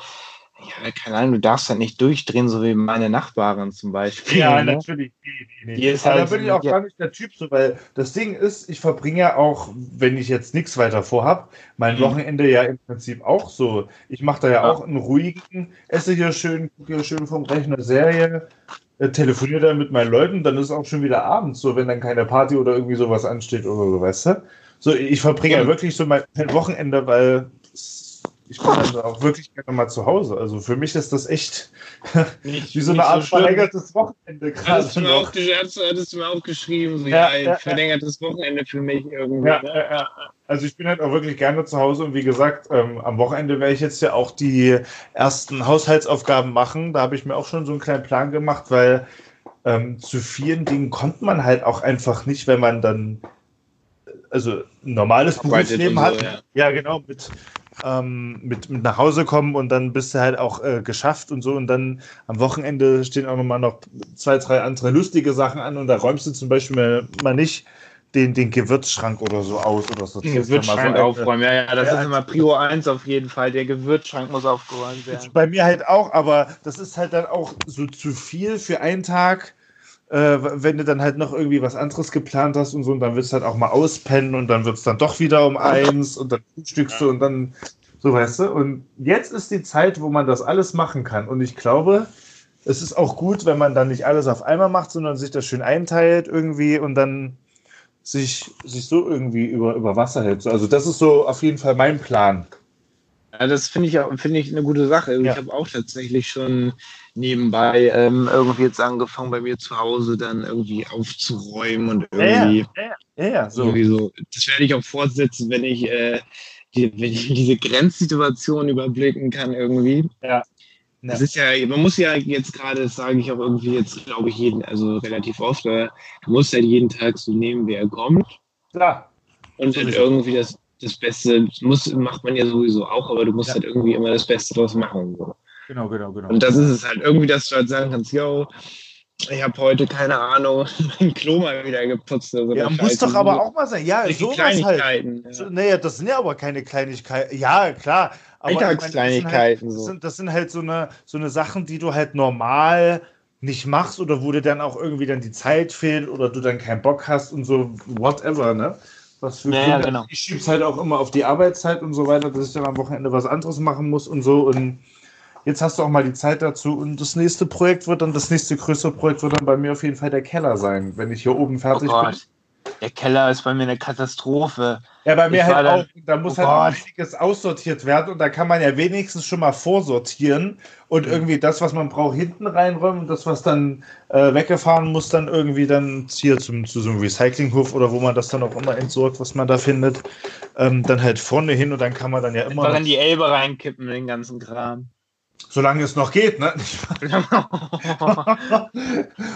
ja, keine Ahnung, du darfst halt nicht durchdrehen, so wie meine Nachbarin zum Beispiel. Ja, ne? natürlich. Nee, nee, nee. Halt da bin ich auch ja. gar nicht der Typ so, weil das Ding ist, ich verbringe ja auch, wenn ich jetzt nichts weiter vorhab, mein mhm. Wochenende ja im Prinzip auch so. Ich mache da ja, ja, auch einen ruhigen, esse hier schön, gucke hier schön vom Rechner Serie, äh, telefoniere dann mit meinen Leuten, dann ist es auch schon wieder abends, so wenn dann keine Party oder irgendwie sowas ansteht oder so, weißt du? So, ich verbringe ja wirklich so mein Wochenende, weil ich bin dann auch wirklich gerne mal zu Hause. Also für mich ist das echt nicht, wie so eine Art so verlängertes Wochenende gerade. Hattest du, mir auch, hattest du mir auch geschrieben, so, ja, ja, ein verlängertes Wochenende für mich irgendwie. Ja, ne? ja, Also ich bin halt auch wirklich gerne zu Hause und wie gesagt, ähm, am Wochenende werde ich jetzt ja auch die ersten Haushaltsaufgaben machen. Da habe ich mir auch schon so einen kleinen Plan gemacht, weil ähm, zu vielen Dingen kommt man halt auch einfach nicht, wenn man dann also ein normales Berufsleben so, hat. Ja. ja. genau, mit, ähm, mit, mit nach Hause kommen und dann bist du halt auch äh, geschafft und so. Und dann am Wochenende stehen auch nochmal noch zwei, drei andere lustige Sachen an und da räumst du zum Beispiel mal nicht den, den Gewürzschrank oder so aus oder so. Den Gewürzschrank so aufräumen, ja, ja, das ja, ist immer Prio 1 auf jeden Fall. Der Gewürzschrank muss aufgeräumt werden. Bei mir halt auch, aber das ist halt dann auch so zu viel für einen Tag äh, wenn du dann halt noch irgendwie was anderes geplant hast und so, und dann willst du halt auch mal auspennen und dann wird es dann doch wieder um eins und dann frühstückst du und dann so, weißt du. Und jetzt ist die Zeit, wo man das alles machen kann. Und ich glaube, es ist auch gut, wenn man dann nicht alles auf einmal macht, sondern sich das schön einteilt irgendwie und dann sich, sich so irgendwie über, über Wasser hält. Also das ist so auf jeden Fall mein Plan. Ja, das finde ich, find ich eine gute Sache. Also ja. Ich habe auch tatsächlich schon nebenbei ähm, irgendwie jetzt angefangen, bei mir zu Hause dann irgendwie aufzuräumen und irgendwie. Ja, ja, ja, so. Irgendwie so. Das werde ich auch fortsetzen, wenn ich, äh, die, wenn ich diese Grenzsituation überblicken kann irgendwie. Ja. Das ist ja, man muss ja jetzt gerade, das sage ich auch irgendwie jetzt, glaube ich, jeden, also relativ oft, äh, du musst halt jeden Tag so nehmen, wer kommt. Klar. Und dann irgendwie das, das Beste, das muss, macht man ja sowieso auch, aber du musst ja. halt irgendwie immer das Beste draus machen. So. Genau, genau, genau. Und das ist es halt irgendwie, dass du halt sagen kannst, yo, ich habe heute, keine Ahnung, mein Klo mal wieder geputzt. Also ja, muss doch aber auch mal sein. Ja, so Kleinigkeiten. Halt. Ja. Naja, das sind ja aber keine Kleinigkeiten. Ja, klar. Alltagskleinigkeiten. Das, halt, das, sind halt so eine, so eine Sachen, die du halt normal nicht machst oder wo dir dann auch irgendwie dann die Zeit fehlt oder du dann keinen Bock hast und so, whatever, ne? Was für ja, genau. Ich schieb's halt auch immer auf die Arbeitszeit und so weiter, dass ich dann am Wochenende was anderes machen muss und so und jetzt hast du auch mal die Zeit dazu und das nächste Projekt wird dann, das nächste größere Projekt wird dann bei mir auf jeden Fall der Keller sein, wenn ich hier oben fertig oh bin. Der Keller ist bei mir eine Katastrophe. Ja, bei mir ich halt auch. Da muss oh halt einiges aussortiert werden und da kann man ja wenigstens schon mal vorsortieren und mhm. irgendwie das, was man braucht, hinten reinräumen und das, was dann äh, weggefahren muss, dann irgendwie dann hier zum, zu so einem Recyclinghof oder wo man das dann auch immer entsorgt, was man da findet, ähm, dann halt vorne hin und dann kann man dann ja immer. Einfach in die Elbe reinkippen, den ganzen Kram. Solange es noch geht, ne?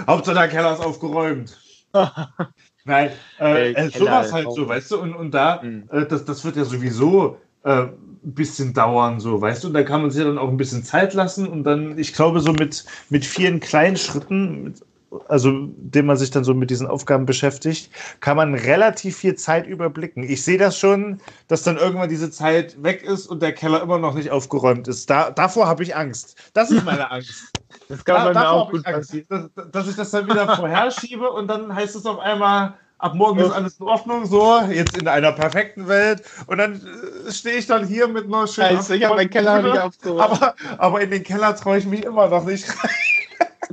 Hauptsache der Keller ist aufgeräumt. Nein, äh, äh, sowas halt so, weißt du, und, und da, mhm. äh, das, das wird ja sowieso äh, ein bisschen dauern, so, weißt du, und da kann man sich ja dann auch ein bisschen Zeit lassen und dann, ich glaube, so mit, mit vielen kleinen Schritten, mit also dem man sich dann so mit diesen Aufgaben beschäftigt, kann man relativ viel Zeit überblicken. Ich sehe das schon, dass dann irgendwann diese Zeit weg ist und der Keller immer noch nicht aufgeräumt ist. Da, davor habe ich Angst. Das ist meine Angst. Das kann da, mir auch gut passieren. Dass, dass, ich das dann wieder vorherschiebe und dann heißt es auf einmal, ab morgen ist alles in Ordnung, so, jetzt in einer perfekten Welt. Und dann äh, stehe ich dann hier mit einer schönen. Scheiße, ich habe meinen Keller nicht aufgeräumt. Aber, aber in den Keller traue ich mich immer noch nicht rein.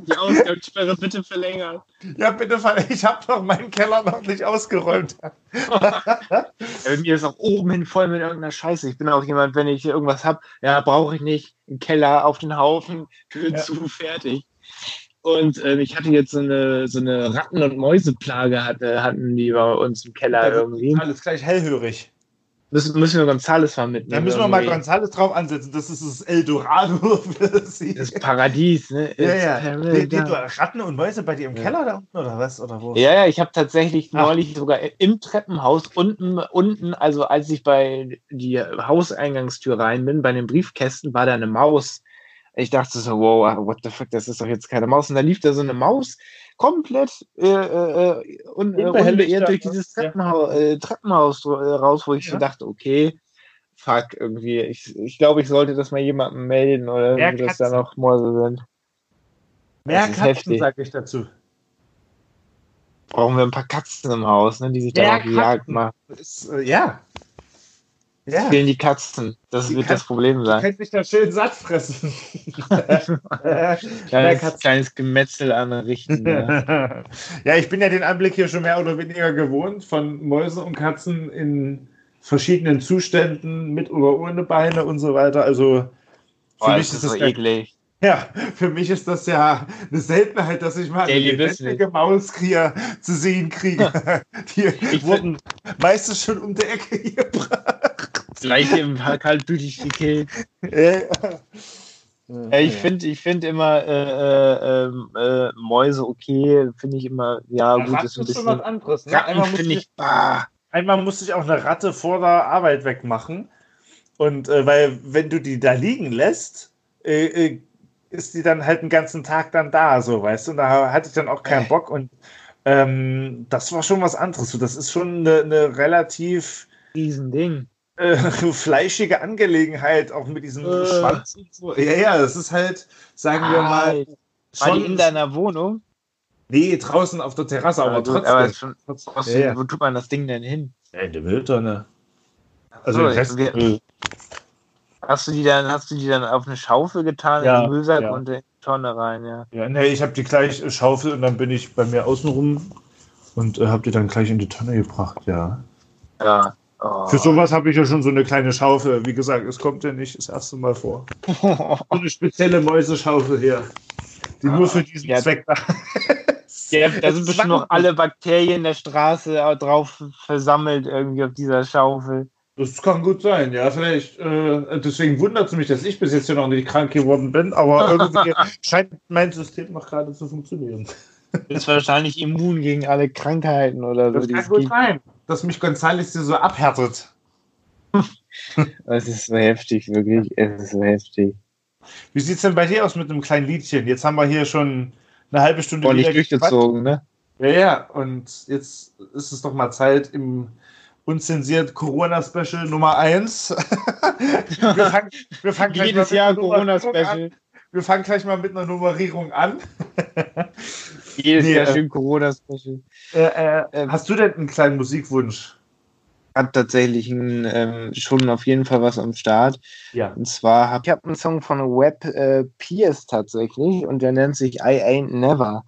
Die Ausgangssperre bitte verlängern. Ja, bitte verlängern. Ich habe doch meinen Keller noch nicht ausgeräumt. ja, mir ist auch oben hin voll mit irgendeiner Scheiße. Ich bin auch jemand, wenn ich irgendwas habe, ja, brauche ich nicht. Einen Keller auf den Haufen, Tür ja. zu, fertig. Und äh, ich hatte jetzt so eine, so eine Ratten- und Mäuseplage, hatte, hatten die bei uns im Keller ja, irgendwie. Alles gleich hellhörig. Müssen, müssen wir Gonzales mal mitnehmen. Da müssen wir mal. Gonzales drauf ansetzen. Das ist das Eldorado für sie. Das Paradies, ne? ja, ja. Du, paradise. Ratten und Mäuse bei dir im Ja. Keller da unten oder was? Oder wo? Ja, ja, ich habe tatsächlich Ach. neulich sogar im Treppenhaus unten, unten, also als ich bei die Hauseingangstür rein bin, bei den Briefkästen, war da eine Maus. Ich dachte so, wow, what the fuck, das ist doch jetzt keine Maus. Und da lief da so eine Maus komplett äh, äh, un, äh, Unbehelligt unbeirrt da, durch ne? dieses Ja. Treppenhaus, äh, Treppenhaus äh, raus, wo ich so Ja. dachte, okay, fuck, irgendwie, ich, ich glaube, ich sollte das mal jemandem melden oder Mehr dass da noch Mäuse sind. Mehr Das Katzen, heftig. sag ich dazu. Brauchen wir ein paar Katzen im Haus, ne, die sich da auf die Jagd machen. Das Ist, äh, ja. Ja. Fehlen die Katzen. Das Die wird Katzen- das Problem Du sein. kannst dich da schön satt fressen. Kleines, Katzen. kleines Gemetzel anrichten. Ja. ja, ich bin ja den Anblick hier schon mehr oder weniger gewohnt von Mäusen und Katzen in verschiedenen Zuständen, mit oder ohne Beine und so weiter. Also für Boah, mich das ist ist das so ja, eklig. ja, für mich ist das ja eine Seltenheit, dass ich mal eine lebendige Maus hier zu sehen kriege. Die Ich wurden meistens schon um die Ecke hier gebracht. Gleich im kaltblütig gekillt. Ja, ich finde ich find immer äh, äh, ähm, äh, Mäuse okay, finde ich immer, ja, gut, Ratten ist ein ist schon was bisschen. anderes. Ne? Ratten Einmal musste ich, bah, Einmal musste ich auch eine Ratte vor der Arbeit wegmachen. Und äh, weil, wenn du die da liegen lässt, äh, äh, ist die dann halt den ganzen Tag dann da, so weißt du. Und da hatte ich dann auch keinen. Bock. Und ähm, das war schon was anderes. So, das ist schon eine, eine relativ Riesending. Äh, fleischige Angelegenheit, auch mit diesem Äh. Schwanz und so. Ja, ja, das ist halt, sagen wir mal. War die in deiner Wohnung? nee, draußen auf der Terrasse, aber gut, trotzdem. aber ist schon, trotzdem, Ja, ja. wo tut man das Ding denn hin? ja, in der Mülltonne. Also So, den Rest, wir-. Hast du die dann, hast du die dann auf eine Schaufel getan, Ja, in den Müllsack ja. und in die Tonne rein, ja. Ja, nee, ich habe die gleich äh, Schaufel und dann bin ich bei mir außenrum und äh, habe die dann gleich in die Tonne gebracht, ja. Ja. Oh. Für sowas habe ich ja schon so eine kleine Schaufel. Wie gesagt, es kommt ja nicht das erste Mal vor. So eine spezielle Mäuseschaufel hier, die nur für diesen Ja. Zweck da Ja, da sind ist bestimmt noch alle Bakterien der Straße drauf versammelt, irgendwie auf dieser Schaufel. Das kann gut sein, ja. Vielleicht, äh, deswegen wundert es mich, dass ich bis jetzt hier noch nicht krank geworden bin, aber irgendwie scheint mein System noch gerade zu funktionieren. Ist wahrscheinlich immun gegen alle Krankheiten oder so. Das kann gut sein, dass mich Gonzales so abhärtet. Es ist so heftig, wirklich. Es ist so heftig. Wie sieht's denn bei dir aus mit einem kleinen Liedchen? Jetzt haben wir hier schon eine halbe Stunde Ordentlich wieder durchgezogen, ne? Ja, ja, und jetzt ist es doch mal Zeit im unzensiert Corona-Special Nummer 1. wir fangen, wir fangen gleich Jedes Jahr. Corona-Special. Wir fangen gleich mal mit einer Nummerierung an. Jedes Nee, Jahr äh, schön Corona-Special. Äh, äh, Ähm. hast du denn einen kleinen Musikwunsch? Hat tatsächlich ein, ähm, schon auf jeden Fall was am Start. Ja. Und zwar habe ich hab einen Song von Web äh, Pierce tatsächlich und der nennt sich I Ain't Never.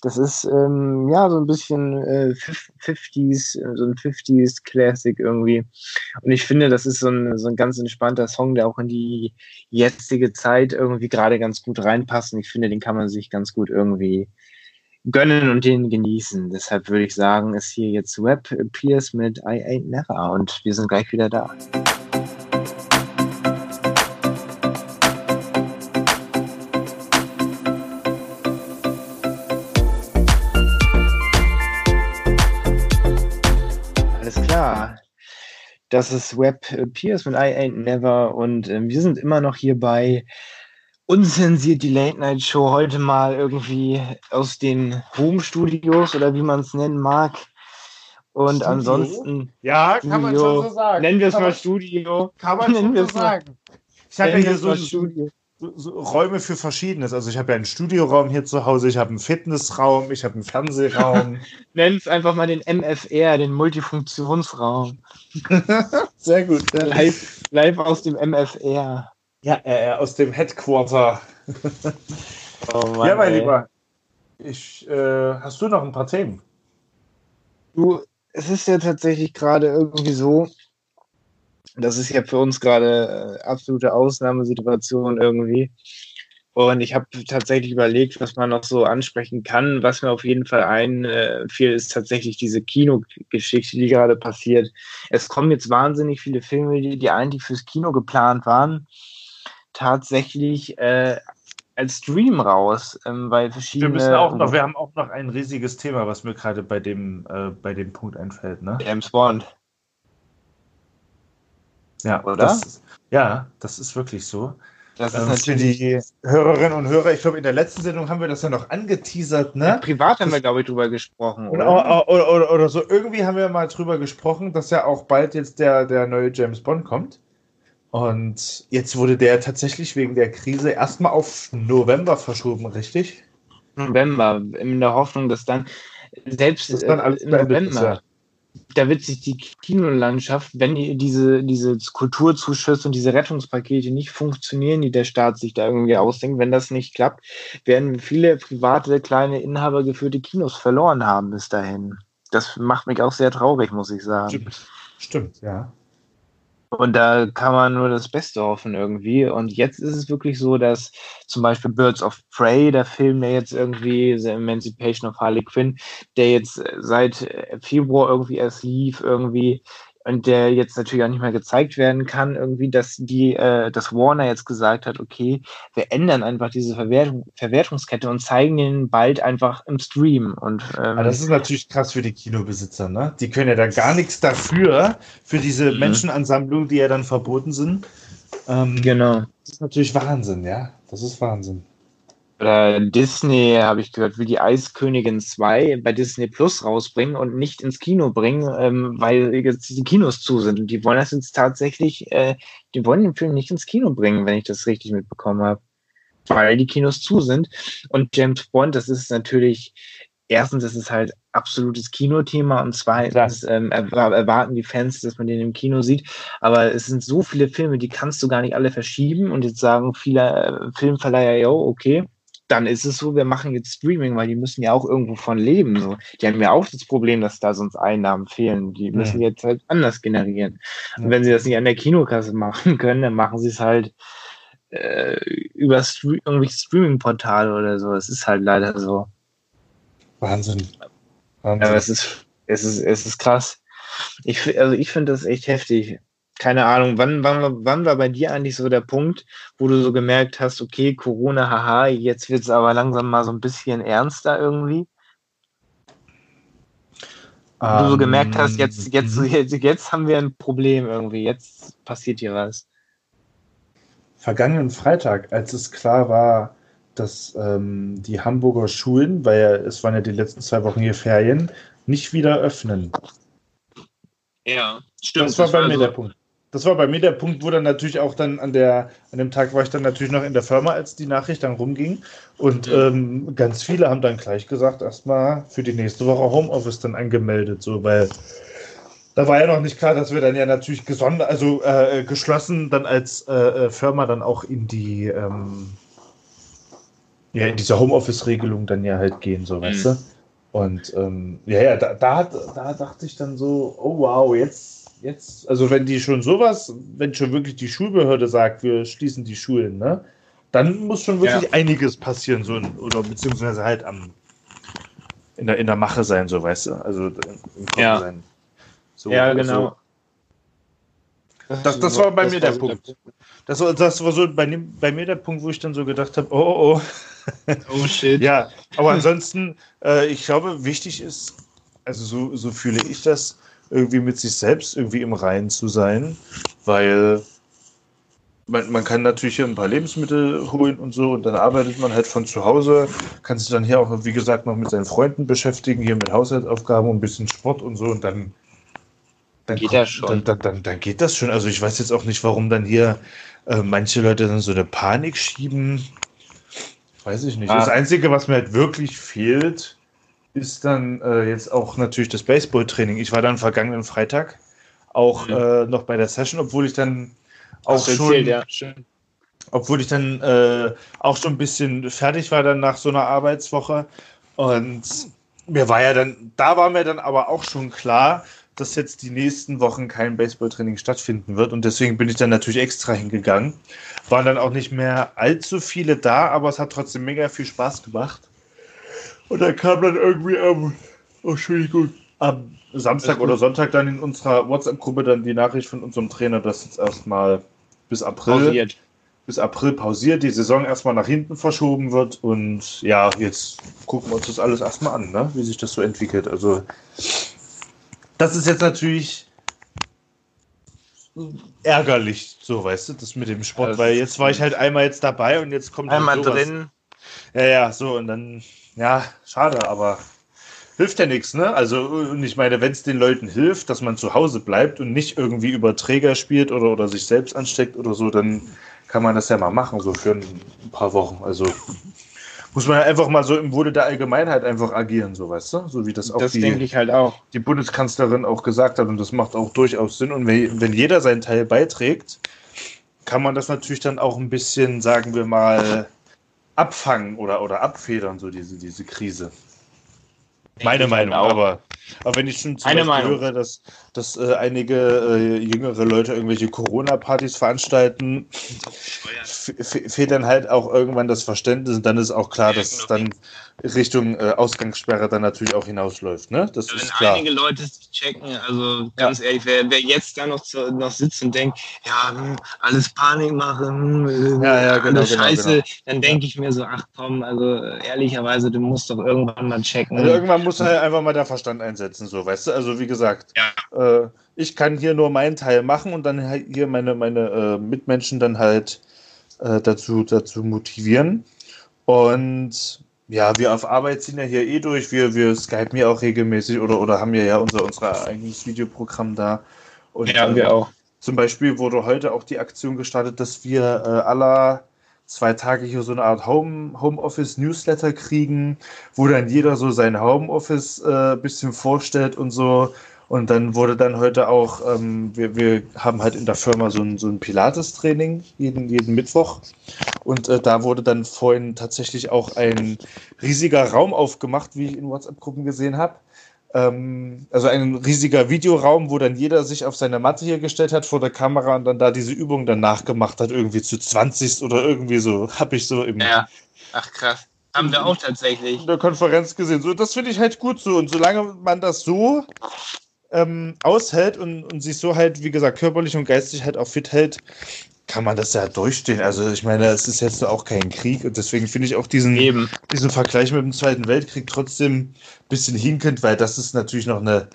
Das ist ähm, ja so ein bisschen äh, 50s, äh, so ein 50s Classic irgendwie. Und ich finde, das ist so ein, so ein ganz entspannter Song, der auch in die jetzige Zeit irgendwie gerade ganz gut reinpasst. Und ich finde, den kann man sich ganz gut irgendwie gönnen und den genießen. Deshalb würde ich sagen, ist hier jetzt Web Pierce mit I Ain't Never und wir sind gleich wieder da. Das ist Web äh, Pierce mit I Ain't Never und ähm, wir sind immer noch hier bei unzensiert die Late Night Show heute mal irgendwie aus den Home Studios oder wie man es nennen mag. Und Studio? ansonsten Ja, kann man Studio. schon so sagen. nennen wir es mal Studio. Kann man Nennen schon so sagen. Ich habe ja hier so, so, Studio. So Räume für Verschiedenes. Also ich habe ja einen Studioraum hier zu Hause, ich habe einen Fitnessraum, ich habe einen Fernsehraum. Nenn es einfach mal den MFR, den Multifunktionsraum. Sehr gut. Live, live aus dem MFR. Ja, äh, aus dem Headquarter. Oh Mann, ja, mein ey. Lieber. Ich, äh, hast du noch ein paar Themen? Du, es ist ja tatsächlich gerade irgendwie so, das ist ja für uns gerade äh, absolute Ausnahmesituation irgendwie. Und ich habe tatsächlich überlegt, was man noch so ansprechen kann. Was mir auf jeden Fall einfiel, ist tatsächlich diese Kinogeschichte, die gerade passiert. Es kommen jetzt wahnsinnig viele Filme, die, die eigentlich fürs Kino geplant waren, tatsächlich äh, als Stream raus, ähm, weil verschiedene. Wir müssen auch noch, wir haben auch noch ein riesiges Thema, was mir gerade bei dem, äh, bei dem Punkt einfällt, ne? James Bond. Ja, oder? Das, ja, das ist wirklich so. Das ist ähm, für die Hörerinnen und Hörer, ich glaube, in der letzten Sendung haben wir das ja noch angeteasert, ne? Ja, privat haben wir, glaube ich, drüber gesprochen, oder? Oder, oder, oder? oder, so. Irgendwie haben wir mal drüber gesprochen, dass ja auch bald jetzt der, der neue James Bond kommt. Und jetzt wurde der tatsächlich wegen der Krise erstmal auf November verschoben, richtig? November, in der Hoffnung, dass dann selbst das dann alles November, da wird sich die Kinolandschaft, wenn die, diese, diese Kulturzuschüsse und diese Rettungspakete nicht funktionieren, die der Staat sich da irgendwie ausdenkt, wenn das nicht klappt, werden viele private, kleine, inhabergeführte Kinos verloren haben bis dahin. Das macht mich auch sehr traurig, muss ich sagen. Stimmt, Stimmt ja. Und da kann man nur das Beste hoffen irgendwie. Und jetzt ist es wirklich so, dass zum Beispiel Birds of Prey, der Film, der jetzt irgendwie, The Emancipation of Harley Quinn, der jetzt seit Februar irgendwie erst lief, irgendwie und der jetzt natürlich auch nicht mehr gezeigt werden kann, irgendwie, dass die, äh, dass Warner jetzt gesagt hat, okay, wir ändern einfach diese Verwertung, Verwertungskette und zeigen den bald einfach im Stream. Und ähm, das ist natürlich krass für die Kinobesitzer, ne? Die können ja da gar nichts dafür, für diese mhm. Menschenansammlungen, die ja dann verboten sind. Ähm, genau. Das ist natürlich Wahnsinn, ja. Das ist Wahnsinn. Oder Disney, habe ich gehört, will die Eiskönigin 2 bei Disney Plus rausbringen und nicht ins Kino bringen, ähm, weil jetzt die Kinos zu sind. Und die wollen das jetzt tatsächlich, äh, die wollen den Film nicht ins Kino bringen, wenn ich das richtig mitbekommen habe. Weil die Kinos zu sind. Und James Bond, das ist natürlich, erstens ist es halt absolutes Kinothema und zweitens ähm, erwarten die Fans, dass man den im Kino sieht. Aber es sind so viele Filme, die kannst du gar nicht alle verschieben und jetzt sagen viele äh, Filmverleiher, yo, okay, dann ist es so, wir machen jetzt Streaming, weil die müssen ja auch irgendwo von leben. So. Die haben ja auch das Problem, dass da sonst Einnahmen fehlen. Die müssen ja. jetzt halt anders generieren. Ja. Und wenn sie das nicht an der Kinokasse machen können, dann machen sie es halt äh, über Stre irgendwie Streaming-Portale oder so. Es ist halt leider so. Wahnsinn. Wahnsinn. Aber es ist, es ist, es ist krass. Ich, also ich finde das echt heftig keine Ahnung, wann, wann, wann war bei dir eigentlich so der Punkt, wo du so gemerkt hast, okay, Corona, haha, jetzt wird es aber langsam mal so ein bisschen ernster irgendwie? Um, du so gemerkt hast, jetzt, jetzt, mhm. jetzt, jetzt haben wir ein Problem irgendwie, jetzt passiert hier was. Vergangenen Freitag, als es klar war, dass ähm, die Hamburger Schulen, weil ja, es waren ja die letzten zwei Wochen hier Ferien, nicht wieder öffnen. Ja, stimmt. Das war bei mir so der Punkt das war bei mir der Punkt, wo dann natürlich auch dann an der, an dem Tag war ich dann natürlich noch in der Firma, als die Nachricht dann rumging. Und ähm, ganz viele haben dann gleich gesagt, erstmal für die nächste Woche Homeoffice dann angemeldet, so, weil da war ja noch nicht klar, dass wir dann ja natürlich gesondert, also äh, geschlossen dann als äh, äh, Firma dann auch in die, ähm, ja, in diese Homeoffice-Regelung dann ja halt gehen, so, weißt mhm. du? Und ähm, ja, ja, da, da, da dachte ich dann so, oh wow, jetzt jetzt, also wenn die schon sowas, wenn schon wirklich die Schulbehörde sagt, wir schließen die Schulen, ne, dann muss schon wirklich ja. einiges passieren, so oder beziehungsweise halt am in der, in der Mache sein, so weißt du, also im Kopf ja. sein. So, ja, genau. So. Das, das war bei das mir war der Punkt. Das war, das war so bei, bei mir der Punkt, wo ich dann so gedacht habe, oh, oh, oh. Oh shit. ja, aber ansonsten, äh, ich glaube, wichtig ist, also so, so fühle ich das, irgendwie mit sich selbst irgendwie im Reinen zu sein, weil man, man kann natürlich hier ein paar Lebensmittel holen und so und dann arbeitet man halt von zu Hause, kann sich dann hier auch, wie gesagt, noch mit seinen Freunden beschäftigen, hier mit Haushaltsaufgaben und ein bisschen Sport und so und dann, dann geht kommt, das schon. Dann, dann, dann, dann, geht das schon. Also ich weiß jetzt auch nicht, warum dann hier äh, manche Leute dann so eine Panik schieben. Weiß ich nicht. Ah. Das Einzige, was mir halt wirklich fehlt, ist dann äh, jetzt auch natürlich das Baseball-Training. Ich war dann vergangenen Freitag auch mhm. äh, noch bei der Session, obwohl ich dann auch schon, erzählt, ja. obwohl ich dann äh, auch schon ein bisschen fertig war dann nach so einer Arbeitswoche und mir war ja dann, da war mir dann aber auch schon klar, dass jetzt die nächsten Wochen kein Baseballtraining stattfinden wird und deswegen bin ich dann natürlich extra hingegangen. Waren dann auch nicht mehr allzu viele da, aber es hat trotzdem mega viel Spaß gemacht. Und dann kam dann irgendwie am, oh, Entschuldigung, am Samstag oder Sonntag dann in unserer WhatsApp-Gruppe dann die Nachricht von unserem Trainer, dass jetzt erstmal bis April Pausiert. bis April pausiert, die Saison erstmal nach hinten verschoben wird und ja, jetzt gucken wir uns das alles erstmal an, ne? wie sich das so entwickelt. Also das ist jetzt natürlich ärgerlich, so weißt du, das mit dem Sport, Das weil jetzt war ich halt einmal jetzt dabei und jetzt kommt halt Einmal sowas. drin. Ja, ja, so und dann, ja, schade, aber hilft ja nichts, ne? Also, und ich meine, wenn es den Leuten hilft, dass man zu Hause bleibt und nicht irgendwie über Träger spielt oder, oder sich selbst ansteckt oder so, dann kann man das ja mal machen, so für ein paar Wochen. Also muss man ja einfach mal so im Wohle der Allgemeinheit einfach agieren, so weißt du? So wie das auch Das die, halt auch. die Bundeskanzlerin auch gesagt hat und das macht auch durchaus Sinn. Und wenn, wenn jeder seinen Teil beiträgt, kann man das natürlich dann auch ein bisschen, sagen wir mal, abfangen oder, oder abfedern, so diese, diese Krise. Meine ich halt Meinung, auch. aber, aber wenn ich schon zum Eine Beispiel Meinung. höre, dass, dass äh, einige äh, jüngere Leute irgendwelche Corona-Partys veranstalten, f- fehlt dann halt auch irgendwann das Verständnis und dann ist auch klar, dass es dann Richtung äh, Ausgangssperre dann natürlich auch hinausläuft, ne? Das Wenn ist klar. einige Leute checken, also ganz ehrlich, wer, wer jetzt da noch, zu, noch sitzt und denkt, ja, hm, alles Panik machen, hm, Ja, ja, genau, alles genau, Scheiße, genau. dann denke ich mir so, ach komm, also äh, ehrlicherweise, du musst doch irgendwann mal checken. Also irgendwann muss halt einfach mal der Verstand einsetzen, so, weißt du? Also wie gesagt, Ja. äh, ich kann hier nur meinen Teil machen und dann halt hier meine, meine äh, Mitmenschen dann halt äh, dazu, dazu motivieren. Und ja, wir auf Arbeit ziehen ja hier eh durch. Wir, wir skypen ja auch regelmäßig oder, oder haben ja ja unser, unser eigenes Videoprogramm da. Und, ja, wir auch. Zum Beispiel wurde heute auch die Aktion gestartet, dass wir äh, aller zwei Tage hier so eine Art Home, Homeoffice-Newsletter kriegen, wo dann jeder so sein Homeoffice äh, bisschen vorstellt und so. Und dann wurde dann heute auch, ähm, wir, wir haben halt in der Firma so ein, so ein Pilates-Training jeden, jeden Mittwoch. Und äh, da wurde dann vorhin tatsächlich auch ein riesiger Raum aufgemacht, wie ich in WhatsApp-Gruppen gesehen habe. Ähm, also ein riesiger Videoraum, wo dann jeder sich auf seine Matte hier gestellt hat vor der Kamera und dann da diese Übung dann nachgemacht hat, irgendwie zu 20 oder irgendwie so, habe ich so im, Ja, ach krass. Haben wir auch tatsächlich. in der Konferenz gesehen. So, das finde ich halt gut so. Und solange man das so ähm, aushält und, und sich so halt, wie gesagt, körperlich und geistig halt auch fit hält, kann man das ja durchstehen. Also ich meine, es ist jetzt auch kein Krieg und deswegen finde ich auch diesen, Eben. diesen Vergleich mit dem Zweiten Weltkrieg trotzdem ein bisschen hinkend, weil das ist natürlich noch eine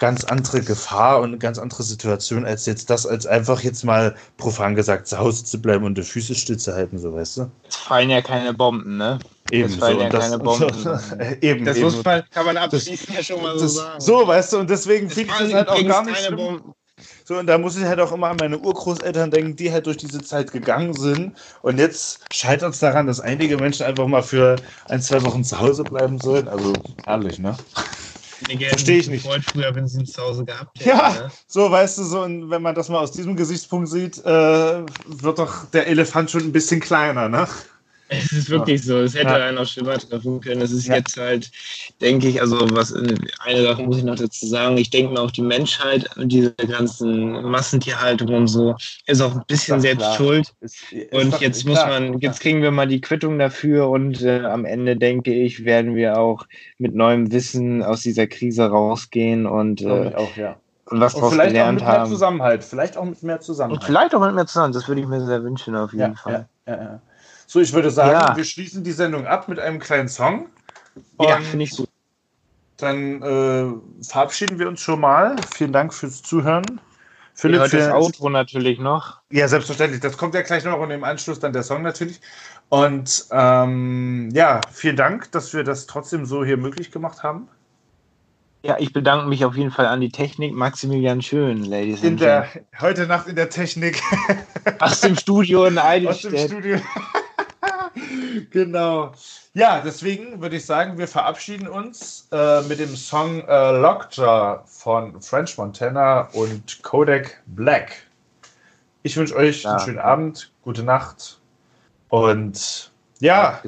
ganz andere Gefahr und eine ganz andere Situation, als jetzt das, als einfach jetzt mal profan gesagt zu Hause zu bleiben und die Füße still zu halten, so weißt du? Es fallen ja keine Bomben, ne? Eben Es fallen so. ja Und das, keine Bomben. eben, Das eben. muss man, kann man abschließend ja schon mal so das, sagen. so, weißt du, und deswegen Es finde ich das halt auch gar nicht. So, und da muss ich halt auch immer an meine Urgroßeltern denken, die halt durch diese Zeit gegangen sind. Und jetzt scheitert es daran, dass einige Menschen einfach mal für ein, zwei Wochen zu Hause bleiben sollen. Also, herrlich, ne? Versteh ich nicht. Früher, wenn sie ihn zu Hause gehabt hätten, Ja, ne? so, weißt du, so, und wenn man das mal aus diesem Gesichtspunkt sieht, äh, wird doch der Elefant schon ein bisschen kleiner, ne? Es ist wirklich so. Es hätte Ja. einen auch schlimmer treffen können. Es ist Ja. jetzt halt, denke ich, also was eine Sache muss ich noch dazu sagen. Ich denke mal auch die Menschheit, diese ganzen Massentierhaltung und so, ist auch ein bisschen selbst klar. schuld. Ist, ist Und jetzt klar. muss man, jetzt kriegen wir mal die Quittung dafür und äh, am Ende denke ich, werden wir auch mit neuem Wissen aus dieser Krise rausgehen und äh, auch, ja. was Und vielleicht auch mit mehr haben. Zusammenhalt. Vielleicht auch mit mehr Und Zusammenhalt. vielleicht auch mit mehr zusammen. Das würde ich mir sehr wünschen, auf jeden Ja, Fall. ja, ja, ja. So, ich würde sagen, Ja. wir schließen die Sendung ab mit einem kleinen Song. Ja, finde ich super. Dann äh, verabschieden wir uns schon mal. Vielen Dank fürs Zuhören. Philipp, hört das Outro natürlich noch. ja, selbstverständlich. Das kommt ja gleich noch und im Anschluss dann der Song natürlich. Und ähm, ja, vielen Dank, dass wir das trotzdem so hier möglich gemacht haben. Ja, ich bedanke mich auf jeden Fall an die Technik. Maximilian Schön, Ladies In and der, Gentlemen. heute Nacht in der Technik Aus dem Studio in aus dem Eidelstedt. Studio. genau. Ja, deswegen würde ich sagen, wir verabschieden uns äh, mit dem Song äh, Lockjaw von French Montana und Kodak Black. Ich wünsche euch Ja. einen schönen Abend, gute Nacht und ja,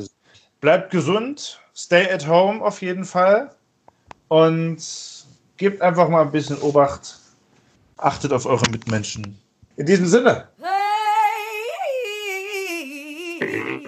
bleibt gesund, stay at home auf jeden Fall und gebt einfach mal ein bisschen Obacht. Achtet auf eure Mitmenschen. In diesem Sinne. Hey.